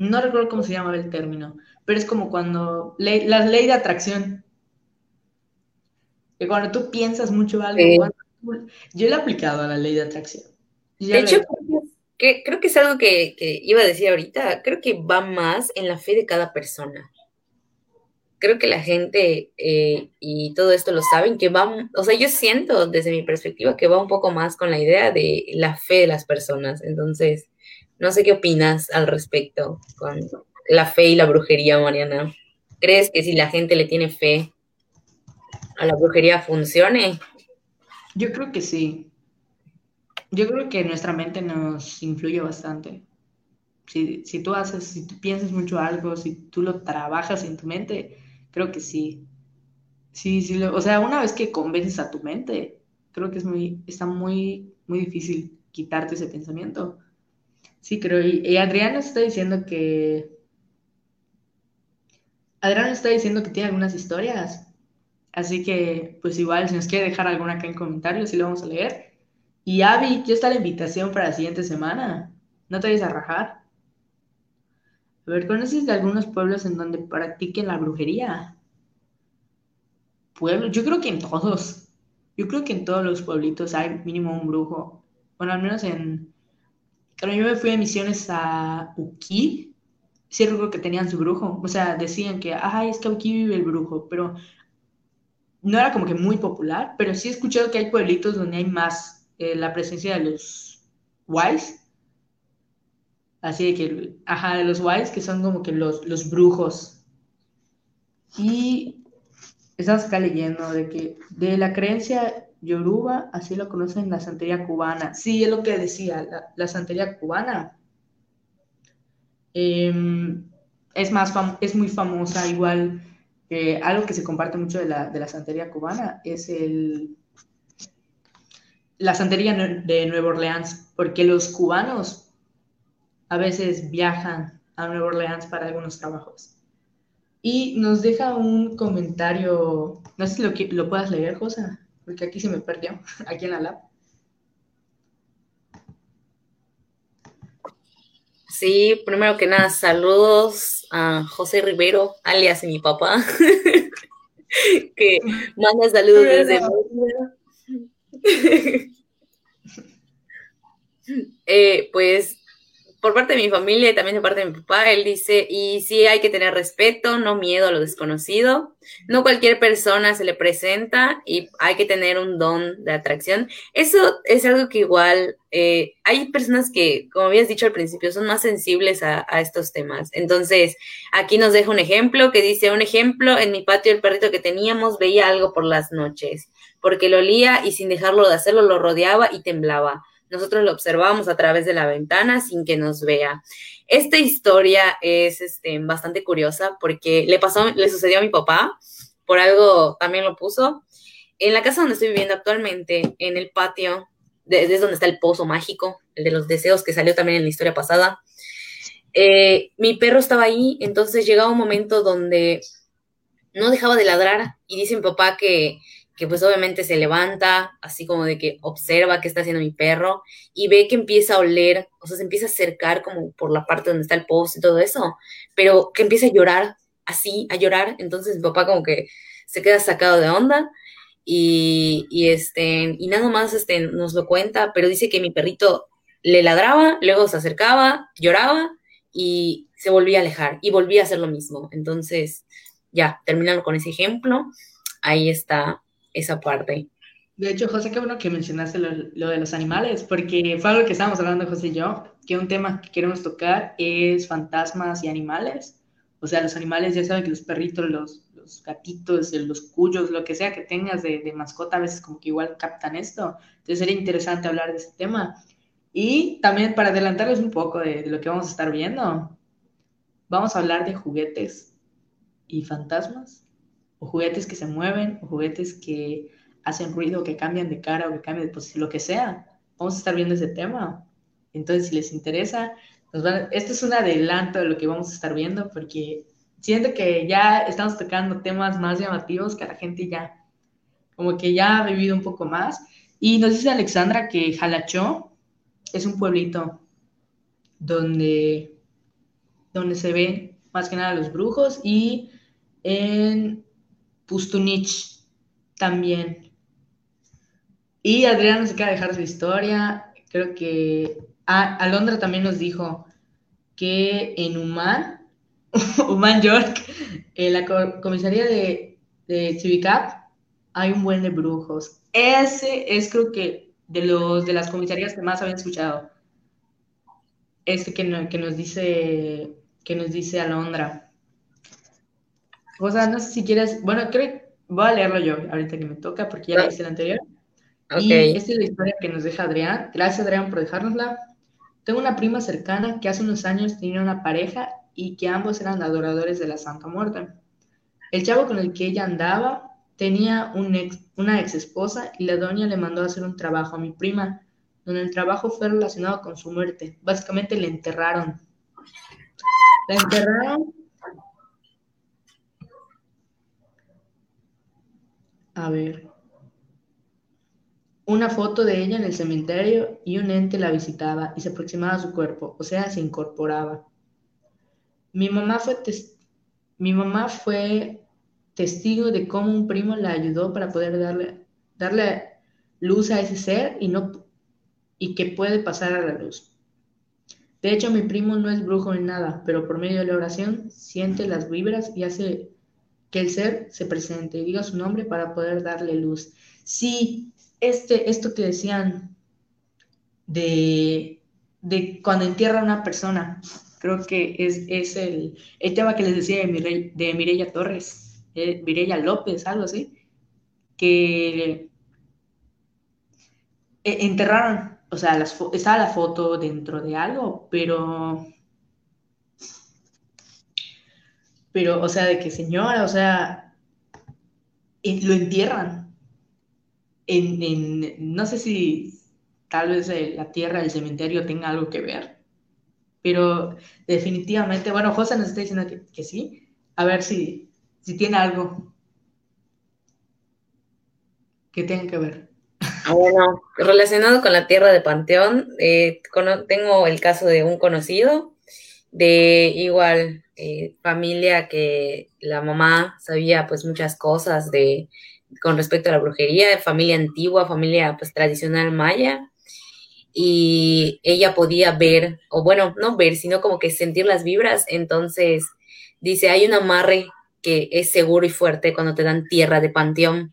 no recuerdo cómo se llama el término, pero es como cuando, la ley de atracción. Que cuando tú piensas mucho algo, yo le he aplicado a la ley de atracción. de hecho, creo que es algo que, iba a decir ahorita, creo que va más en la fe de cada persona. Creo que la gente eh, y todo esto lo saben, que va, o sea, yo siento desde mi perspectiva que va un poco más con la idea de la fe de las personas. Entonces, no sé qué opinas al respecto con la fe y la brujería, Mariana. ¿Crees que si la gente le tiene fe a la brujería funcione? Yo creo que sí. Yo creo que nuestra mente nos influye bastante. Si, si tú haces, si tú piensas mucho algo, si tú lo trabajas en tu mente, creo que sí. Sí, sí, o sea, una vez que convences a tu mente, creo que es muy, está muy, muy difícil quitarte ese pensamiento. Sí, creo. Y, y Adrián nos está diciendo que. Adrián nos está diciendo que tiene algunas historias. Así que, pues igual, si nos quiere dejar alguna acá en comentarios, sí lo vamos a leer. Y Avi, ya está la invitación para la siguiente semana. No te vayas a rajar. A ver, ¿conoces de algunos pueblos en donde practiquen la brujería? Pueblos, yo creo que en todos. Yo creo que en todos los pueblitos hay mínimo un brujo. Bueno, al menos en. Cuando yo me fui de misiones a Uki, sí que tenían su brujo. O sea, decían que, ay, es que aquí vive el brujo, pero no era como que muy popular, pero sí he escuchado que hay pueblitos donde hay más eh, la presencia de los wise. Así de que, ajá, de los wise, que son como que los, los brujos. Y estamos acá leyendo de que de la creencia yoruba, así lo conocen la santería cubana. Sí, es lo que decía, la, santería cubana. Em, es, más es muy famosa, igual, algo que se comparte mucho de la, de la santería cubana es el, la santería de Nueva Orleans, porque los cubanos a veces viajan a Nueva Orleans para algunos trabajos. Y nos deja un comentario, no sé si lo, lo puedas leer, José, porque aquí se me perdió, [laughs] aquí en la lab. Sí, primero que nada, saludos a José Rivero, alias mi papá, [laughs] que manda saludos desde [laughs] eh, pues por parte de mi familia y también de parte de mi papá, él dice, y sí hay que tener respeto, no miedo a lo desconocido. No cualquier persona se le presenta y hay que tener un don de atracción. Eso es algo que igual eh, hay personas que, como habías dicho al principio, son más sensibles a, a, estos temas. Entonces, aquí nos deja un ejemplo que dice, un ejemplo, en mi patio el perrito que teníamos veía algo por las noches, porque lo olía y sin dejarlo de hacerlo lo rodeaba y temblaba nosotros lo observamos a través de la ventana sin que nos vea. Esta historia es este, bastante curiosa porque le pasó, le sucedió a mi papá, por algo también lo puso. En la casa donde estoy viviendo actualmente, en el patio, desde donde está el pozo mágico, el de los deseos que salió también en la historia pasada, eh, mi perro estaba ahí, entonces llegaba un momento donde no dejaba de ladrar y dice mi papá que que pues obviamente se levanta, así como de que observa qué está haciendo mi perro y ve que empieza a oler, o sea, se empieza a acercar como por la parte donde está el post y todo eso, pero que empieza a llorar, así, a llorar, entonces mi papá como que se queda sacado de onda y, y este, y nada más este, nos lo cuenta, pero dice que mi perrito le ladraba, luego se acercaba, lloraba y se volvía a alejar y volvía a hacer lo mismo. Entonces, ya, terminando con ese ejemplo, ahí está esa parte. De hecho, José, qué bueno que mencionaste lo, de los animales, porque fue algo que estábamos hablando José y yo, que un tema que queremos tocar es fantasmas y animales. O sea, los animales, ya saben que los perritos, los, los gatitos, los cuyos, lo que sea que tengas de, de, mascota, a veces como que igual captan esto. Entonces sería interesante hablar de este tema. Y también para adelantarles un poco de, de lo que vamos a estar viendo, vamos a hablar de juguetes y fantasmas, o juguetes que se mueven, o juguetes que hacen ruido, que cambian de cara o que cambian de posición, lo que sea. Vamos a estar viendo ese tema. Entonces, si les interesa, nos van este es un adelanto de lo que vamos a estar viendo, porque siento que ya estamos tocando temas más llamativos que la gente ya, como que ya ha vivido un poco más. Y nos dice Alexandra que Jalachó es un pueblito donde, donde se ven más que nada los brujos y en Pustunich también. Y Adrián nos acaba de dejar su historia. Creo que ah, Alondra también nos dijo que en Human, [laughs] Human York, en la comisaría de, de Civicap, hay un buen de brujos. Ese es creo que de los de las comisarías que más habían escuchado. Este que, que nos dice que nos dice Alondra. O sea, no sé si quieres, bueno, creo que voy a leerlo yo ahorita que me toca porque ya leíste el anterior. Y esta es la historia que nos deja Adrián. Gracias Adrián por dejárnosla. Tengo una prima cercana que hace unos años tenía una pareja y que ambos eran adoradores de la Santa Muerte. El chavo con el que ella andaba tenía un ex, una ex esposa y la doña le mandó a hacer un trabajo a mi prima, donde el trabajo fue relacionado con su muerte. Básicamente le enterraron. La enterraron. A ver. Una foto de ella en el cementerio y un ente la visitaba y se aproximaba a su cuerpo, o sea, se incorporaba. Mi mamá fue, mi mamá fue testigo de cómo un primo la ayudó para poder darle, darle luz a ese ser y, no, y que puede pasar a la luz. De hecho, mi primo no es brujo en nada, pero por medio de la oración siente las vibras y hace que el ser se presente y diga su nombre para poder darle luz. Sí, este, esto que decían de, de cuando entierra una persona, creo que es, es el, el, tema que les decía de, de Mireya Torres eh, Mireya López, algo así, que e, enterraron, o sea, estaba la foto dentro de algo, pero, pero, o sea, de que señora, o sea, lo entierran. En, no sé si tal vez eh, la tierra del cementerio tenga algo que ver, pero definitivamente, bueno, José nos está diciendo que, que sí, a ver si, si tiene algo que tenga que ver. Ah, bueno, relacionado con la tierra de Panteón, eh, tengo el caso de un conocido de igual eh, familia que la mamá sabía pues muchas cosas de con respecto a la brujería, familia antigua, familia pues tradicional maya, y ella podía ver, o bueno, no ver, sino como que sentir las vibras, entonces dice, hay un amarre que es seguro y fuerte cuando te dan tierra de panteón.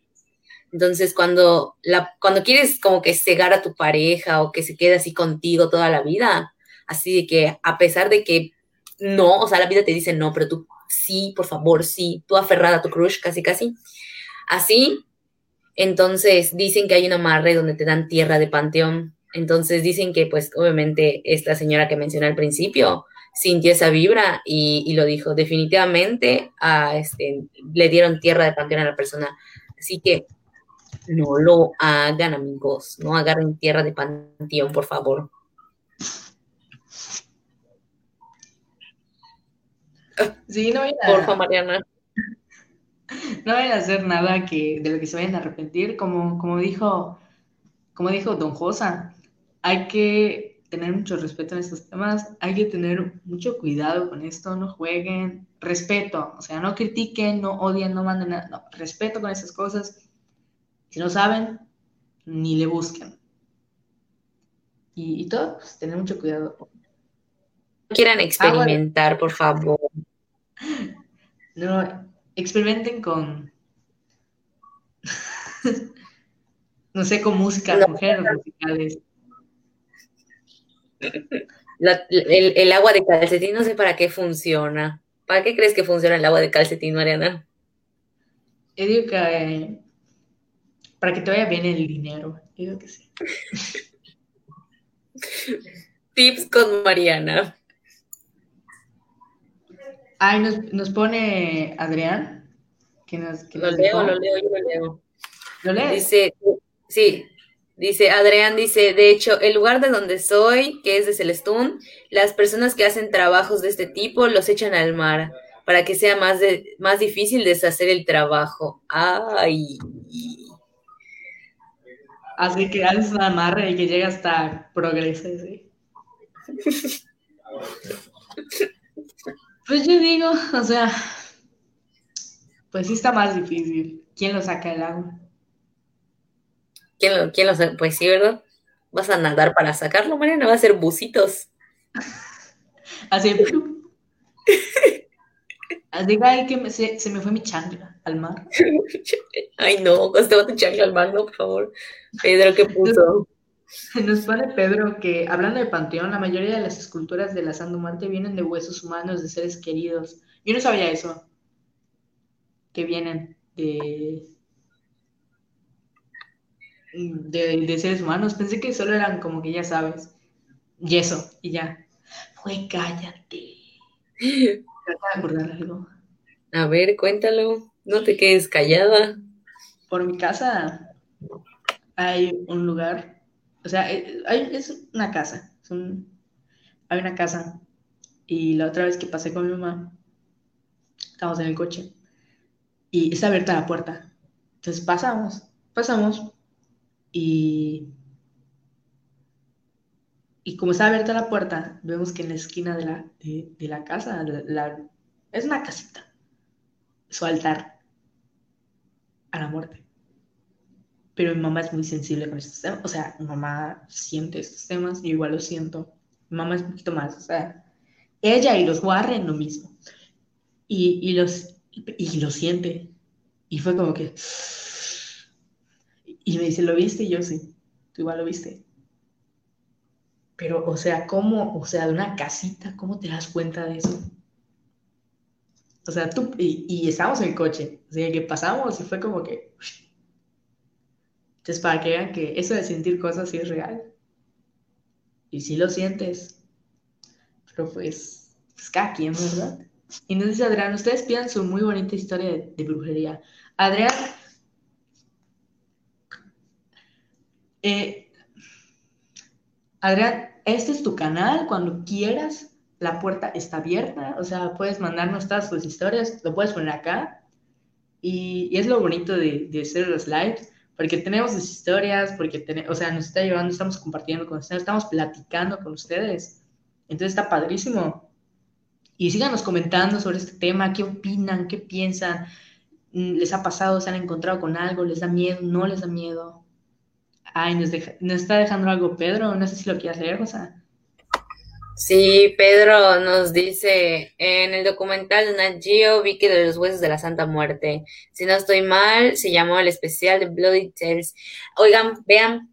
Entonces, cuando, la, cuando quieres como que cegar a tu pareja o que se quede así contigo toda la vida, así que a pesar de que no, o sea, la vida te dice no, pero tú sí, por favor, sí, tú aferrada a tu crush, casi, casi. Así, entonces dicen que hay una amarre donde te dan tierra de panteón. Entonces dicen que, pues, obviamente, esta señora que mencioné al principio, sintió esa vibra y, lo dijo. Definitivamente este, le dieron tierra de panteón a la persona. Así que no lo hagan, amigos. No agarren tierra de panteón, por favor. Sí, no vayan a... Porfa, Mariana. [laughs] No vayan a hacer nada que, de lo que se vayan a arrepentir. Como, como dijo, como dijo Don Josa, hay que tener mucho respeto en estos temas, hay que tener mucho cuidado con esto, no jueguen, respeto, o sea, no critiquen, no odien, no manden nada, no, respeto con esas cosas. Si no saben, ni le busquen. Y, todo, pues, tener mucho cuidado. No quieran experimentar, por favor. No, experimenten con, no sé, con música, con géneros musicales el, agua de calcetín no sé para qué funciona. ¿Para qué crees que funciona el agua de calcetín, Mariana? Yo digo que eh, para que te vaya bien el dinero. Yo digo que sí. [laughs] Tips con Mariana. Ay, nos, pone Adrián. Que nos, lo leo, lo leo, yo lo leo. ¿Lo lees? Dice, sí, Dice, Adrián dice, de hecho, el lugar de donde soy, que es de Celestún, las personas que hacen trabajos de este tipo los echan al mar para que sea más, de, más difícil deshacer el trabajo. Ay. Así que haces un amarre y que llega hasta progreso, ¿sí? [laughs] pues yo digo, o sea, pues sí está más difícil. ¿Quién lo saca del agua? ¿Quién lo, quién lo Pues sí, ¿verdad? ¿Vas a nadar para sacarlo, Mariana? ¿Va a ser bucitos? [laughs] Así. Así que se, se, me fue mi chancla al mar. [laughs] Ay, no, ¿cómo te va tu chancla al mar? No, por favor. Pedro, ¿qué puso? [laughs] Nos pone Pedro que, hablando de panteón, la mayoría de las esculturas de la Santa Muerte vienen de huesos humanos de seres queridos. Yo no sabía eso. Que vienen de, de, seres humanos. Pensé que solo eran como que ya sabes, yeso y ya. Fue cállate. acordar algo. A ver, cuéntalo. No te quedes callada. Por mi casa hay un lugar, o sea, eh, hay, es una casa. hay una casa. Y la otra vez que pasé con mi mamá, estábamos en el coche y está abierta la puerta. Entonces pasamos, pasamos y, y como está abierta la puerta, vemos que en la esquina de la, de, la casa, es una casita, su altar a la muerte. Pero mi mamá es muy sensible con estos temas, o sea, mi mamá siente estos temas, y igual lo siento. Mi mamá es un poquito más, o sea, ella y los Warren lo mismo. Y, y los, y lo siente. Y fue como que, y me dice, ¿lo viste? Y yo sí, tú igual lo viste. Pero, o sea, ¿cómo, o sea, de una casita, cómo te das cuenta de eso? O sea, tú, y, y estábamos en el coche, o sea, que pasamos y fue como que... Entonces, para que vean que eso de sentir cosas sí es real. Y sí lo sientes. Pero pues, pues cada quien, ¿verdad? Y nos dice Adrián, ustedes piensan su muy bonita historia de, de brujería. Adrián, Eh, Adrián, este es tu canal, cuando quieras, la puerta está abierta, o sea, puedes mandarnos todas tus historias, lo puedes poner acá. Y, es lo bonito de, de, hacer los lives, porque tenemos sus historias, porque o sea, nos está llevando, estamos compartiendo con ustedes, estamos platicando con ustedes. Entonces está padrísimo. Y síganos comentando sobre este tema, qué opinan, qué piensan, mm, les ha pasado, se han encontrado con algo, les da miedo, no les da miedo. Ay, nos, está dejando algo Pedro, no sé si lo quieres leer, o sea. Sí, Pedro nos dice, en el documental de Nat vi que de los huesos de la Santa Muerte, si no estoy mal, se llamó el especial de Bloody Tales. Oigan, vean,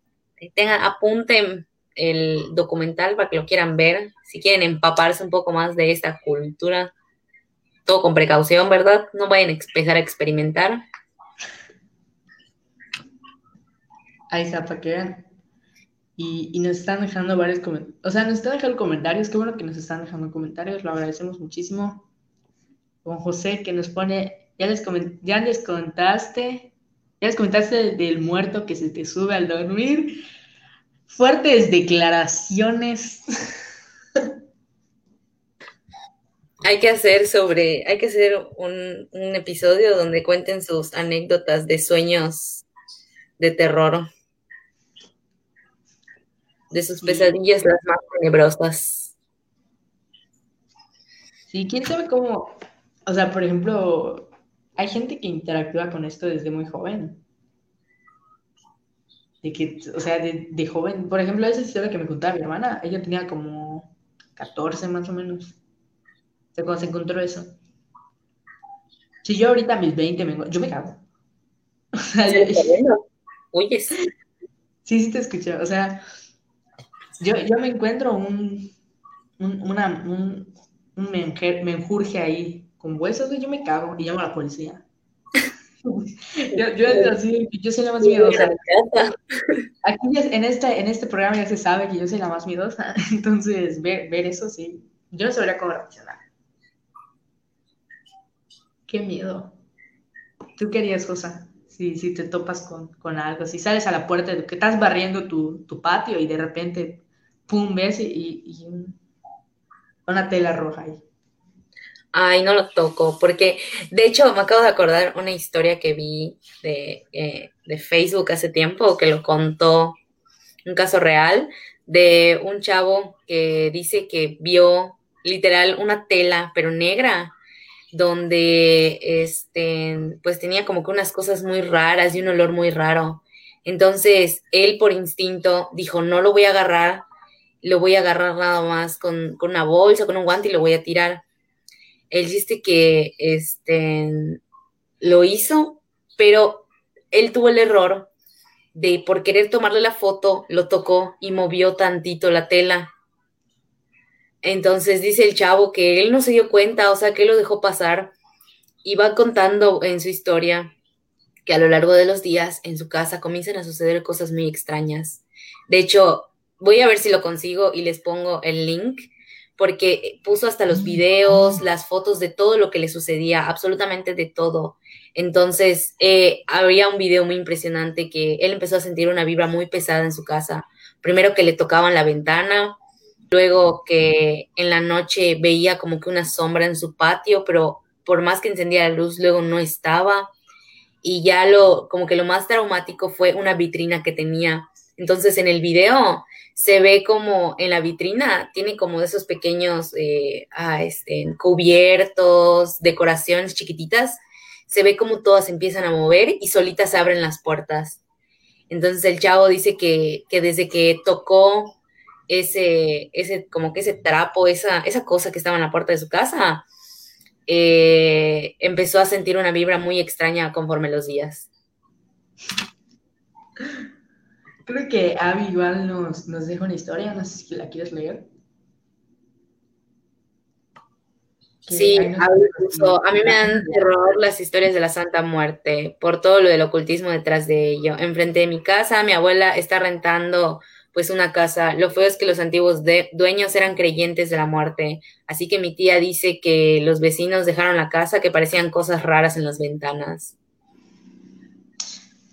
tengan, apunten el documental para que lo quieran ver, si quieren empaparse un poco más de esta cultura, todo con precaución, ¿verdad? No vayan a empezar a experimentar. Ahí está, para que vean. Y, nos están dejando varios comentarios. O sea, nos están dejando comentarios. Qué bueno que nos están dejando comentarios. Lo agradecemos muchísimo. Con José que nos pone. Ya les, ya les comentaste. Ya les comentaste del muerto que se te sube al dormir. Fuertes declaraciones. [laughs] Hay que hacer sobre, hay que hacer un, un episodio donde cuenten sus anécdotas de sueños de terror de sus pesadillas las más tenebrosas. Sí, quién sabe cómo, o sea, por ejemplo, hay gente que interactúa con esto desde muy joven. De que, o sea, de, joven, por ejemplo, esa historia que me contaba mi hermana, ella tenía como 14 más o menos. O sea, cuando se encontró eso. Si yo ahorita a mis 20 me, yo me cago. [laughs] O sea, Oyes. Sí, sí te escuché. O sea, yo, yo me encuentro un, un, una, un, un menjurje ahí con huesos, yo me cago y llamo a la policía. [laughs] yo, yo, así, yo soy la más miedosa. Aquí en este, en este programa ya se sabe que yo soy la más miedosa, [laughs] entonces ver, ver eso sí, yo no sabría cómo reaccionar. Qué miedo. ¿Tú querías, Josa? Si, si te topas con, algo, si sales a la puerta, que estás barriendo tu, patio y de repente, pum, ves y, una tela roja ahí. Ay, no lo toco, porque de hecho me acabo de acordar una historia que vi de, eh, de Facebook hace tiempo, que lo contó un caso real de un chavo que dice que vio literal una tela, pero negra, donde este, pues tenía como que unas cosas muy raras y un olor muy raro. Entonces, él por instinto dijo, no lo voy a agarrar, lo voy a agarrar nada más con, con una bolsa, con un guante y lo voy a tirar. Él dice que este, lo hizo, pero él tuvo el error de por querer tomarle la foto, lo tocó y movió tantito la tela. Entonces dice el chavo que él no se dio cuenta, o sea, que lo dejó pasar y va contando en su historia que a lo largo de los días en su casa comienzan a suceder cosas muy extrañas. De hecho, voy a ver si lo consigo y les pongo el link porque puso hasta los videos, las fotos de todo lo que le sucedía, absolutamente de todo. Entonces, eh, había un video muy impresionante que él empezó a sentir una vibra muy pesada en su casa. Primero que le tocaban la ventana, luego que en la noche veía como que una sombra en su patio, pero por más que encendía la luz, luego no estaba. Y ya lo, como que lo más traumático fue una vitrina que tenía. Entonces, en el video se ve como en la vitrina tiene como esos pequeños eh, ah, este, cubiertos, decoraciones chiquititas se ve como todas empiezan a mover y solitas se abren las puertas. Entonces el chavo dice que, desde que tocó ese, ese, como que ese trapo, esa, esa cosa que estaba en la puerta de su casa, eh, empezó a sentir una vibra muy extraña conforme los días. Creo que Abby igual nos, nos deja una historia, no sé si la quieres leer. Sí, a mí me dan terror las historias de la Santa Muerte, por todo lo del ocultismo detrás de ello. Enfrente de mi casa, mi abuela está rentando pues una casa. Lo feo es que los antiguos dueños eran creyentes de la muerte, así que mi tía dice que los vecinos dejaron la casa, que parecían cosas raras en las ventanas.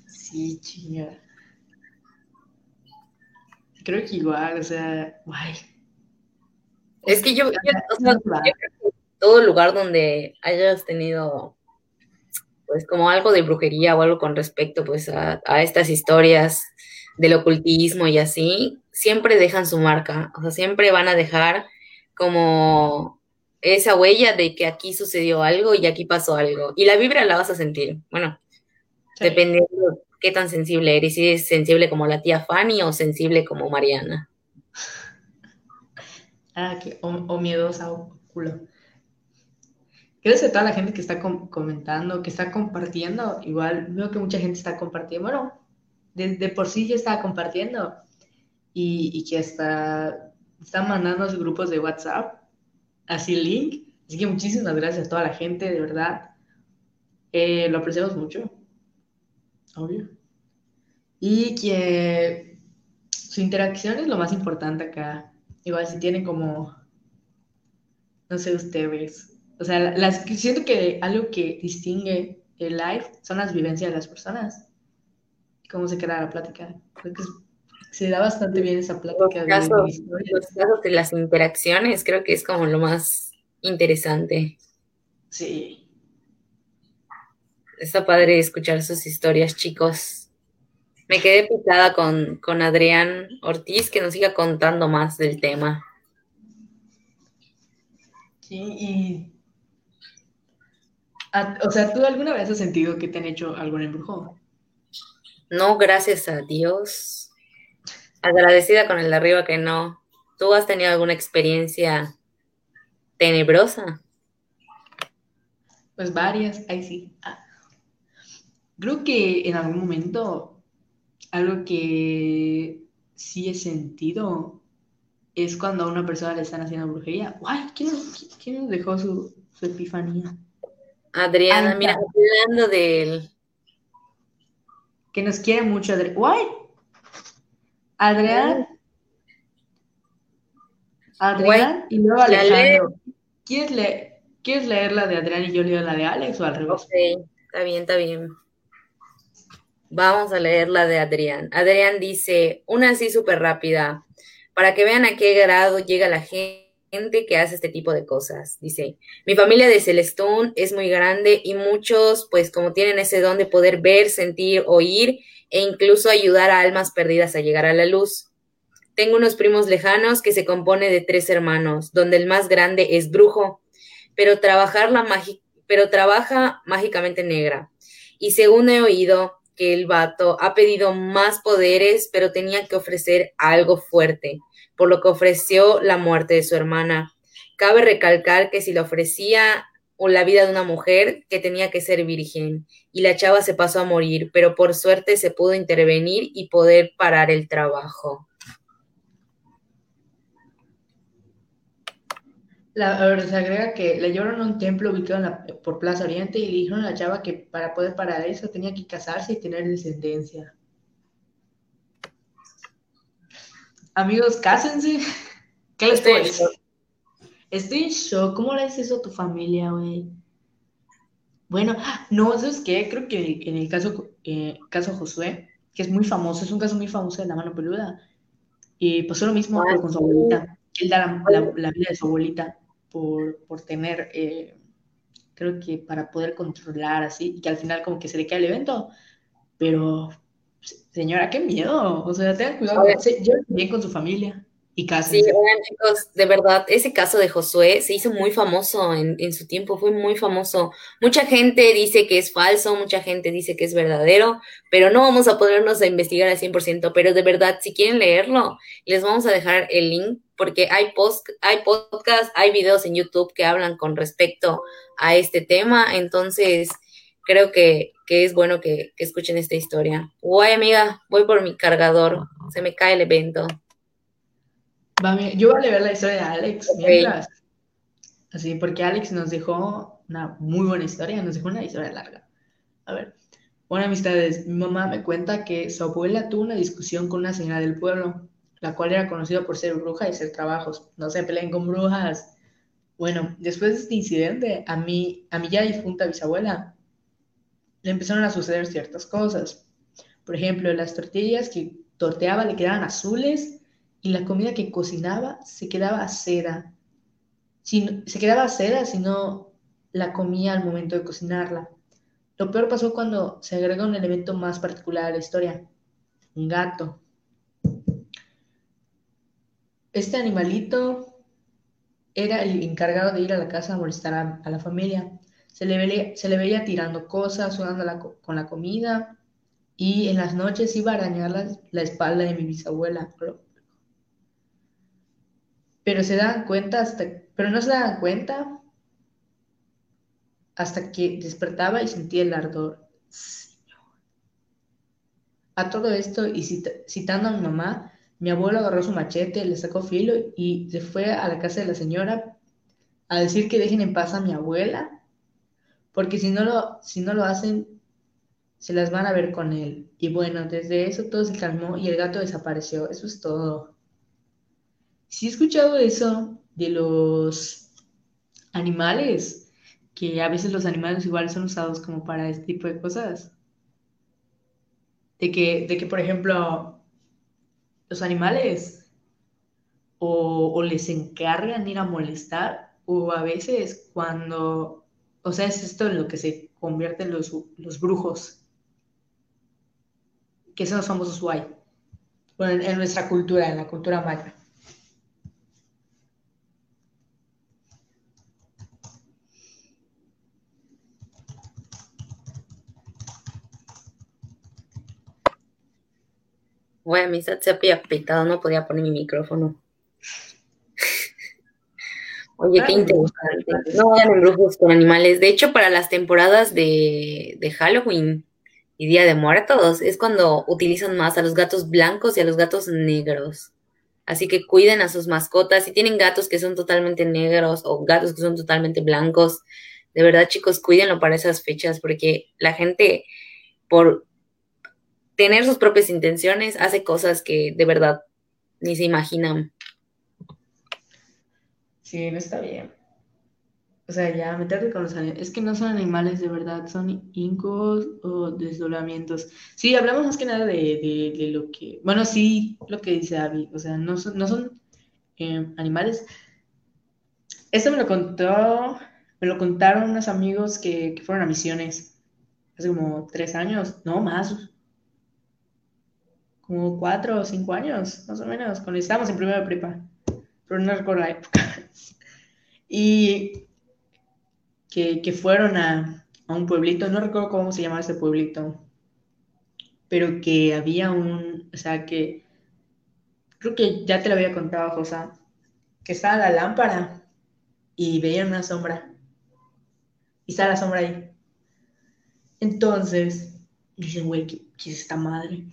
Sí, chinga. Creo que igual, o sea, guay. Es que yo, todo lugar donde hayas tenido pues como algo de brujería o algo con respecto pues a, estas historias del ocultismo y así, siempre dejan su marca, o sea, siempre van a dejar como esa huella de que aquí sucedió algo y aquí pasó algo. Y la vibra la vas a sentir, bueno, dependiendo de qué tan sensible eres, si es sensible como la tía Fanny o sensible como Mariana. Ah, que, o, miedosa o culo. Gracias a toda la gente que está comentando, que está compartiendo. Igual veo que mucha gente está compartiendo. Bueno, de, por sí ya está compartiendo y, que está, está mandando a sus grupos de WhatsApp así link. Así que muchísimas gracias a toda la gente, de verdad. Eh, lo apreciamos mucho. Obvio. Y que su interacción es lo más importante acá. Igual si tienen como, no sé ustedes, o sea, las, siento que algo que distingue el live son las vivencias de las personas. Cómo se queda la plática. Creo que se da bastante bien esa plática. Los casos, los casos de las interacciones creo que es como lo más interesante. Sí. Está padre escuchar sus historias, chicos. Me quedé picada con, con Adrián Ortiz, que nos siga contando más del tema. Sí, y o sea, ¿tú alguna vez has sentido que te han hecho algún embrujo? No, gracias a Dios. Agradecida con el de arriba que no. ¿Tú has tenido alguna experiencia tenebrosa? Pues varias, ahí sí. Ah. Creo que en algún momento algo que sí he sentido es cuando a una persona le están haciendo brujería. Guay, ¿quién, nos dejó su, su epifanía? Adriana, mira, hablando de él. Que nos quiere mucho, Adrián. ¿Why? Adrián. Adrián y luego Alejandro. ¿Quieres leer? ¿Quieres leer la de Adrián y yo leo la de Alex o al revés? Ok, está bien, está bien. Vamos a leer la de Adrián. Adrián dice, una así súper rápida, para que vean a qué grado llega la gente que hace este tipo de cosas. Dice, mi familia de Celestún es muy grande y muchos, pues como tienen ese don de poder ver, sentir, oír e incluso ayudar a almas perdidas a llegar a la luz. Tengo unos primos lejanos que se compone de tres hermanos, donde el más grande es brujo, pero, trabajar la pero trabaja mágicamente negra. Y según he oído, que el vato ha pedido más poderes, pero tenía que ofrecer algo fuerte, por lo que ofreció la muerte de su hermana. Cabe recalcar que si le ofrecía o la vida de una mujer, que tenía que ser virgen, y la chava se pasó a morir, pero por suerte se pudo intervenir y poder parar el trabajo. La, a ver, se agrega que le llevaron a un templo ubicado por Plaza Oriente y le dijeron a la chava que para poder parar eso tenía que casarse y tener descendencia. Amigos, cásense. [laughs] ¿Qué les puedo decir? Estoy en shock. ¿Cómo le haces eso a tu familia, güey? Bueno, no, ¿sabes qué? Creo que en el caso, eh, caso Josué, que es muy famoso, es un caso muy famoso de la mano peluda, y pasó lo mismo ah, con su abuelita. Él da la vida de su abuelita por, por tener, eh, creo que para poder controlar así, y que al final como que se le cae el evento, pero señora, qué miedo, o sea, tengan cuidado, yo bien con su familia. Y casi. Sí, chicos, de verdad, ese caso de Josué se hizo muy famoso en, en, su tiempo, fue muy famoso. Mucha gente dice que es falso, mucha gente dice que es verdadero, pero no vamos a podernos a investigar al 100%, pero de verdad, si quieren leerlo, les vamos a dejar el link porque hay, post, hay podcasts, hay videos en YouTube que hablan con respecto a este tema, entonces creo que, que es bueno que, que, escuchen esta historia. Guay, amiga, voy por mi cargador, se me cae el evento. Yo voy a ver la historia de Alex mientras. Así, porque Alex nos dejó una muy buena historia, nos dejó una historia larga. A ver, buenas amistades. Mi mamá me cuenta que su abuela tuvo una discusión con una señora del pueblo la cual era conocida por ser bruja y ser trabajos. No se peleen con brujas. Bueno, después de este incidente, a mí, a mi ya difunta bisabuela le empezaron a suceder ciertas cosas. Por ejemplo, las tortillas que torteaba le quedaban azules y la comida que cocinaba se quedaba seda. Si, se quedaba seda si no la comía al momento de cocinarla. Lo peor pasó cuando se agrega un elemento más particular a la historia, un gato. Este animalito era el encargado de ir a la casa a molestar a, la familia. Se le, veía, se le veía tirando cosas, sudando con la comida y en las noches iba a arañar la, espalda de mi bisabuela. Pero se daban cuenta hasta, pero no se daban cuenta hasta que despertaba y sentía el ardor. A todo esto, y citando a mi mamá, mi abuelo agarró su machete, le sacó filo y se fue a la casa de la señora a decir que dejen en paz a mi abuela, porque si no lo, si no lo hacen, se las van a ver con él. Y bueno, desde eso todo se calmó y el gato desapareció. Eso es todo. Si he escuchado eso de los animales, que a veces los animales igual son usados como para este tipo de cosas. De que, de que por ejemplo, los animales o, les encargan ir a molestar o a veces cuando, o sea, es esto en lo que se convierten los, los brujos, que son los famosos guay, bueno, en, nuestra cultura, en la cultura maya. Güey, mi se había pitado, no podía poner mi micrófono. Oye, qué interesante. No vayan en brujos con animales. De hecho, para las temporadas de, de, Halloween y Día de Muertos es cuando utilizan más a los gatos blancos y a los gatos negros. Así que cuiden a sus mascotas. Si tienen gatos que son totalmente negros o gatos que son totalmente blancos, de verdad, chicos, cuídenlo para esas fechas porque la gente, por tener sus propias intenciones, hace cosas que de verdad ni se imaginan. Sí, no está bien. O sea, ya meterte con los animales. Es que no son animales de verdad, son incos o desdoblamientos. Sí, hablamos más que nada de, lo que. Bueno, sí, lo que dice Abby. O sea, no son, no son eh, animales. Esto me lo contó, me lo contaron unos amigos que fueron a misiones hace como tres años, no más, como cuatro o cinco años, más o menos, cuando estábamos en primera prepa, pero no recuerdo la época. [laughs] y que, que fueron a, a, un pueblito, no recuerdo cómo se llamaba ese pueblito, pero que había un, o sea, que creo que ya te lo había contado, José, que estaba la lámpara y veían una sombra. Y está la sombra ahí. Entonces, dicen, güey, ¿qué, ¿qué es esta madre?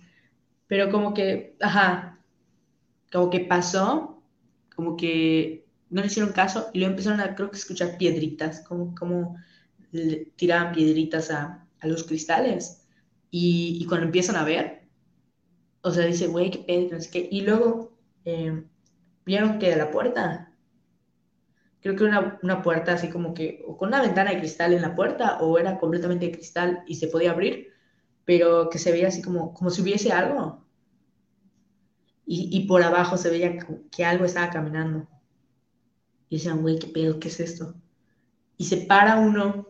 Pero como que, ajá, como que pasó, como que no le hicieron caso y luego empezaron a, creo que, escuchar piedritas, como, como tiraban piedritas a, a los cristales. Y, y, cuando empiezan a ver, o sea, dice, güey, qué pedo, no sé qué. Y luego eh, vieron que de la puerta, creo que una, una puerta así como que, o con una ventana de cristal en la puerta, o era completamente de cristal y se podía abrir, pero que se veía así como, como si hubiese algo. Y, y por abajo se veía que algo estaba caminando. Y decían, güey, ¿qué pedo? ¿Qué es esto? Y se para uno,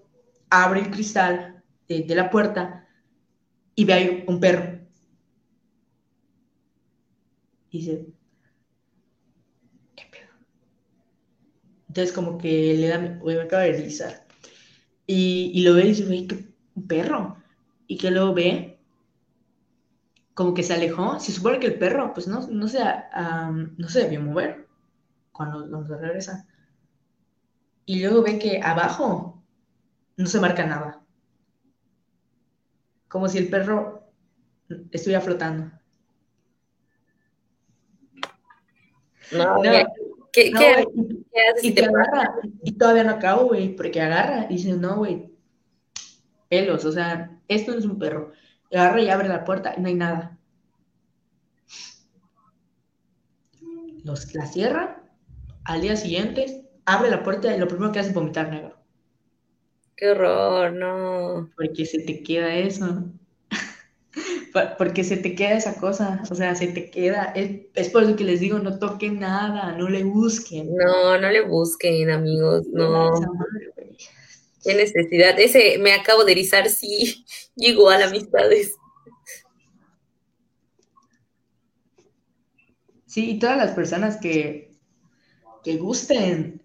abre el cristal de, de la puerta y ve ahí un perro. Y dice, ¿qué pedo? Entonces como que le da, güey, me acaba de realizar. Y, y, lo ve y dice, güey, ¿qué un perro? Y que luego ve como que se alejó. Se supone que el perro, pues no, no, se, no se debió mover cuando, cuando regresa. Y luego ve que abajo no se marca nada. Como si el perro estuviera flotando. No, ¿qué, qué, y, te agarra, y todavía no acabo, güey, porque agarra y dice, no, güey, pelos, o sea, esto no es un perro. agarra y abre la puerta y no hay nada. Los, la cierra, al día siguiente abre la puerta y lo primero que hace es vomitar negro. Qué horror, no. Porque se te queda eso. [laughs] Porque se te queda esa cosa, o sea, se te queda. Es, es, por eso que les digo, no toquen nada, no le busquen. No, no le busquen, amigos, no. Qué necesidad. Ese me acabo de erizar, sí, [laughs] igual amistades. Sí, y todas las personas que, que gusten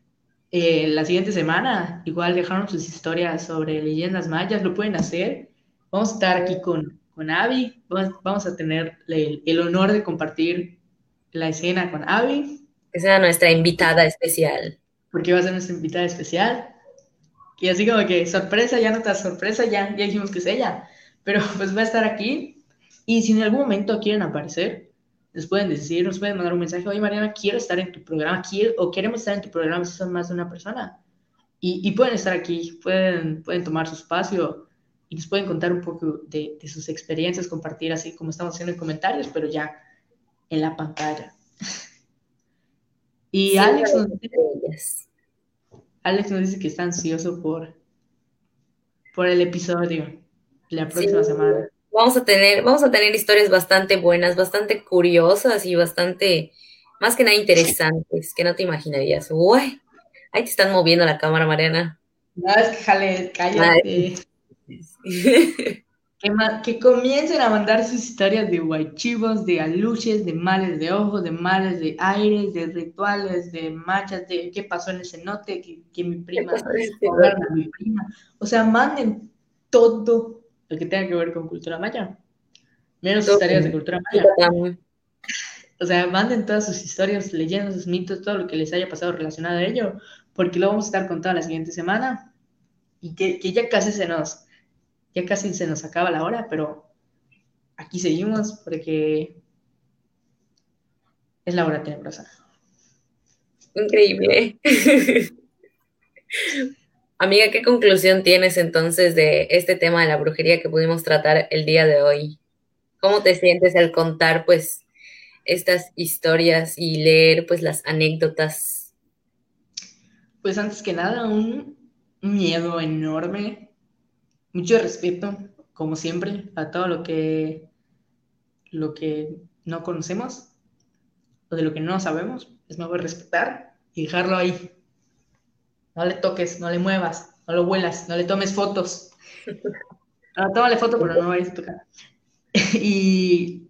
eh, la siguiente semana, igual dejaron sus historias sobre leyendas mayas, lo pueden hacer. Vamos a estar aquí con, con Abby, vamos, a tener el, el, honor de compartir la escena con Abby. Que sea nuestra invitada especial. Porque va a ser nuestra invitada especial. Y así como que sorpresa, ya no está sorpresa, ya, ya dijimos que es ella. Pero [laughs] pues va a estar aquí. Y si en algún momento quieren aparecer, les pueden decir, nos pueden mandar un mensaje, oye Mariana, quiero estar en tu programa, quiero, o queremos estar en tu programa si son más de una persona. Y, y, pueden estar aquí, pueden, pueden tomar su espacio y nos pueden contar un poco de, de sus experiencias, compartir así como estamos haciendo en comentarios, pero ya en la pantalla. [laughs] y Alex nos Alex nos dice que está ansioso por, por el episodio la próxima semana. Vamos a tener, vamos a tener historias bastante buenas, bastante curiosas y bastante, más que nada interesantes, que no te imaginarías. Uy, ahí te están moviendo la cámara, Mariana. No, es que jale, cállate. [laughs] que, comiencen a mandar sus historias de guaychivos, de aluches, de males de ojos, de males de aires, de rituales, de manchas, de qué pasó en el cenote, que, que mi prima, mi prima. O sea, manden todo lo que tenga que ver con cultura maya. Menos historias de cultura maya. [laughs] O sea, manden todas sus historias, leyendas, mitos, todo lo que les haya pasado relacionado a ello, porque lo vamos a estar contando la siguiente semana y que, que ya casi se nos ya casi se nos acaba la hora, pero aquí seguimos porque es la hora tenebrosa. Increíble. [laughs] Amiga, ¿qué conclusión tienes entonces de este tema de la brujería que pudimos tratar el día de hoy? ¿Cómo te sientes al contar pues estas historias y leer pues las anécdotas? Pues antes que nada, un un miedo enorme, mucho respeto, como siempre, a todo lo que, lo que no conocemos o de lo que no sabemos. Es mejor respetar y dejarlo ahí. No le toques, no le muevas, no lo vuelas, no le tomes fotos. No, [laughs] tómale foto, pero no vayas a tocar. [laughs] y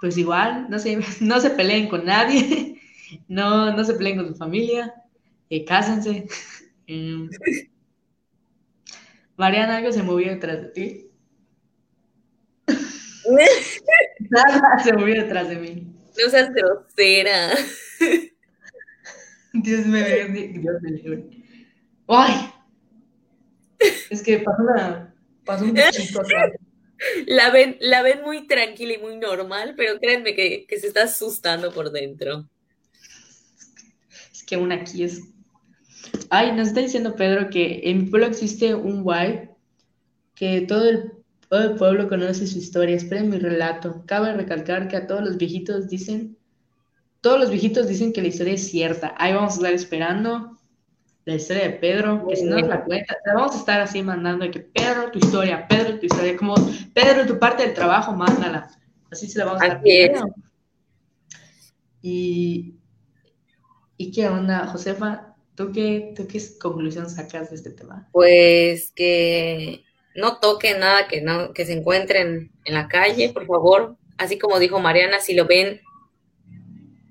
pues igual, no se, [laughs] no se peleen con nadie, no, no se peleen con su familia, eh, cásense. Em, Mariana, algo se movió detrás de ti. Nada [laughs] se movió detrás de mí. No seas grosera. Dios me Dios me libre. ¡Ay! Es que pasó, una, pasó un acá. La ven, la ven muy tranquila y muy normal, pero créanme que, que se está asustando por dentro. Es que aún aquí es Ay, nos está diciendo Pedro que en mi pueblo existe un guay que todo el, todo el pueblo conoce su historia. Esperen mi relato. Cabe recalcar que a todos los viejitos dicen, todos los viejitos dicen que la historia es cierta. Ahí vamos a estar esperando la historia de Pedro, que si no nos la cuenta, la vamos a estar así mandando que Pedro, tu historia, Pedro, tu historia, como Pedro, tu parte del trabajo, mándala. Así se la vamos a estar pidiendo. Y, ¿Y qué onda, Josefa? ¿Tú qué, ¿Tú qué conclusión sacas de este tema? Pues que no toquen nada que, no, que se encuentren en la calle, por favor. Así como dijo Mariana, si lo ven,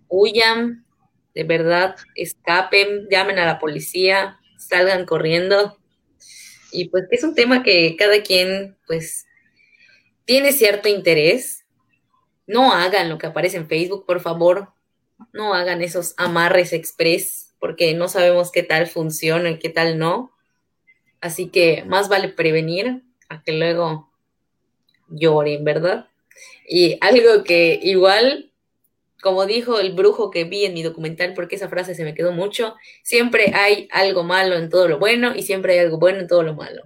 huyan, de verdad, escapen, llamen a la policía, salgan corriendo. Y pues que es un tema que cada quien, pues, tiene cierto interés. No hagan lo que aparece en Facebook, por favor. No hagan esos amarres express porque no sabemos qué tal funciona y qué tal no. Así que más vale prevenir a que luego lloren, ¿verdad? Y algo que igual, como dijo el brujo que vi en mi documental, porque esa frase se me quedó mucho, siempre hay algo malo en todo lo bueno y siempre hay algo bueno en todo lo malo.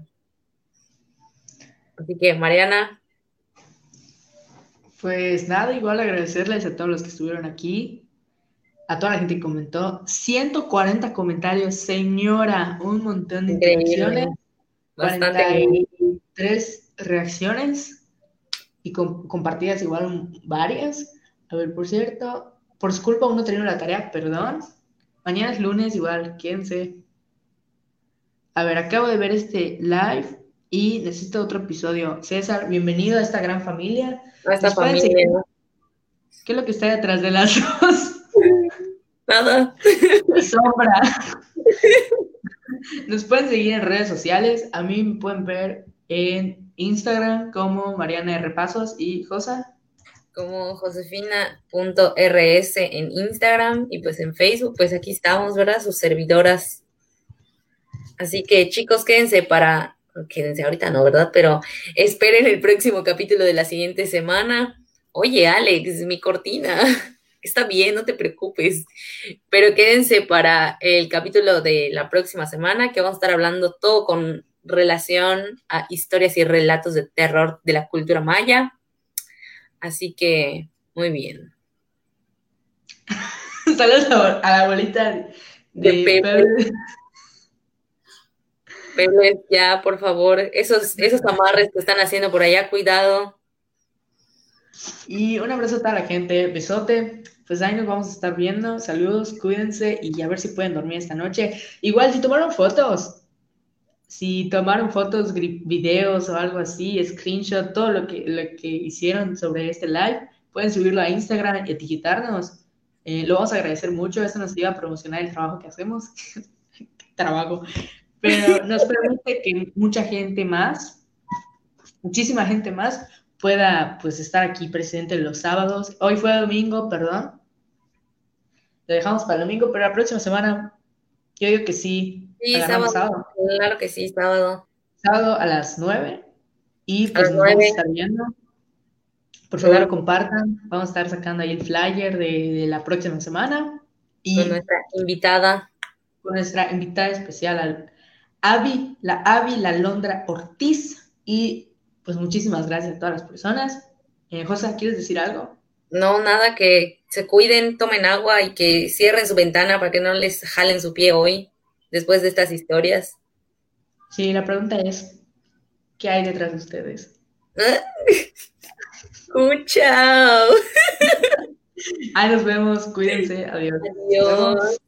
Así que, Mariana. Pues nada, igual agradecerles a todos los que estuvieron aquí a toda la gente que comentó. 140 comentarios, señora, un montón de interacciones. Bastante. Tres reacciones y compartidas igual varias. A ver, por cierto, por su culpa uno tenía la tarea, perdón. Mañana es lunes, igual, sé. A ver, acabo de ver este live y necesito otro episodio. César, bienvenido a esta gran familia. A esta familia. ¿Qué es lo que está detrás de las [laughs] dos? Nada. Sombra. [laughs] Nos pueden seguir en redes sociales. A mí me pueden ver en Instagram como Mariana R. Pasos y Josa. Como josefina.rs en Instagram y pues en Facebook, pues aquí estamos, ¿verdad? Sus servidoras. Así que chicos, quédense para, quédense ahorita no, ¿verdad? Pero esperen el próximo capítulo de la siguiente semana. Oye, Alex, mi cortina está bien, no te preocupes. Pero quédense para el capítulo de la próxima semana, que vamos a estar hablando todo con relación a historias y relatos de terror de la cultura maya. Así que, muy bien. [laughs] Saludos a la abuelita de, Pepe. Pepe, ya, por favor, esos, esos amarres que están haciendo por allá, cuidado. Y un abrazo a toda la gente, besote pues ahí nos vamos a estar viendo. Saludos, cuídense y a ver si pueden dormir esta noche. Igual, si tomaron fotos, si tomaron fotos, videos o algo así, screenshot, todo lo que, lo que hicieron sobre este live, pueden subirlo a Instagram y etiquetarnos. Eh, lo vamos a agradecer mucho. Esto nos ayuda a promocionar el trabajo que hacemos. [laughs] trabajo. Pero nos permite que mucha gente más, muchísima gente más, pueda pues estar aquí presente los sábados. Hoy fue domingo, perdón. Lo dejamos para el domingo, pero la próxima semana yo digo que sí. Sí, sábado, Claro que sí, sábado. Sábado a las nueve Y pues nos vamos a estar viendo. Por favor, compartan. Vamos a estar sacando ahí el flyer de, la próxima semana. Y con nuestra invitada. Con nuestra invitada especial, Avi, la Avi La Londra Ortiz. Y pues muchísimas gracias a todas las personas. Eh, José, ¿quieres decir algo? No, nada, que se cuiden, tomen agua y que cierren su ventana para que no les jalen su pie hoy, después de estas historias. Sí, la pregunta es, ¿qué hay detrás de ustedes? [laughs] chao. [laughs] Ahí nos vemos, cuídense, adiós. Adiós.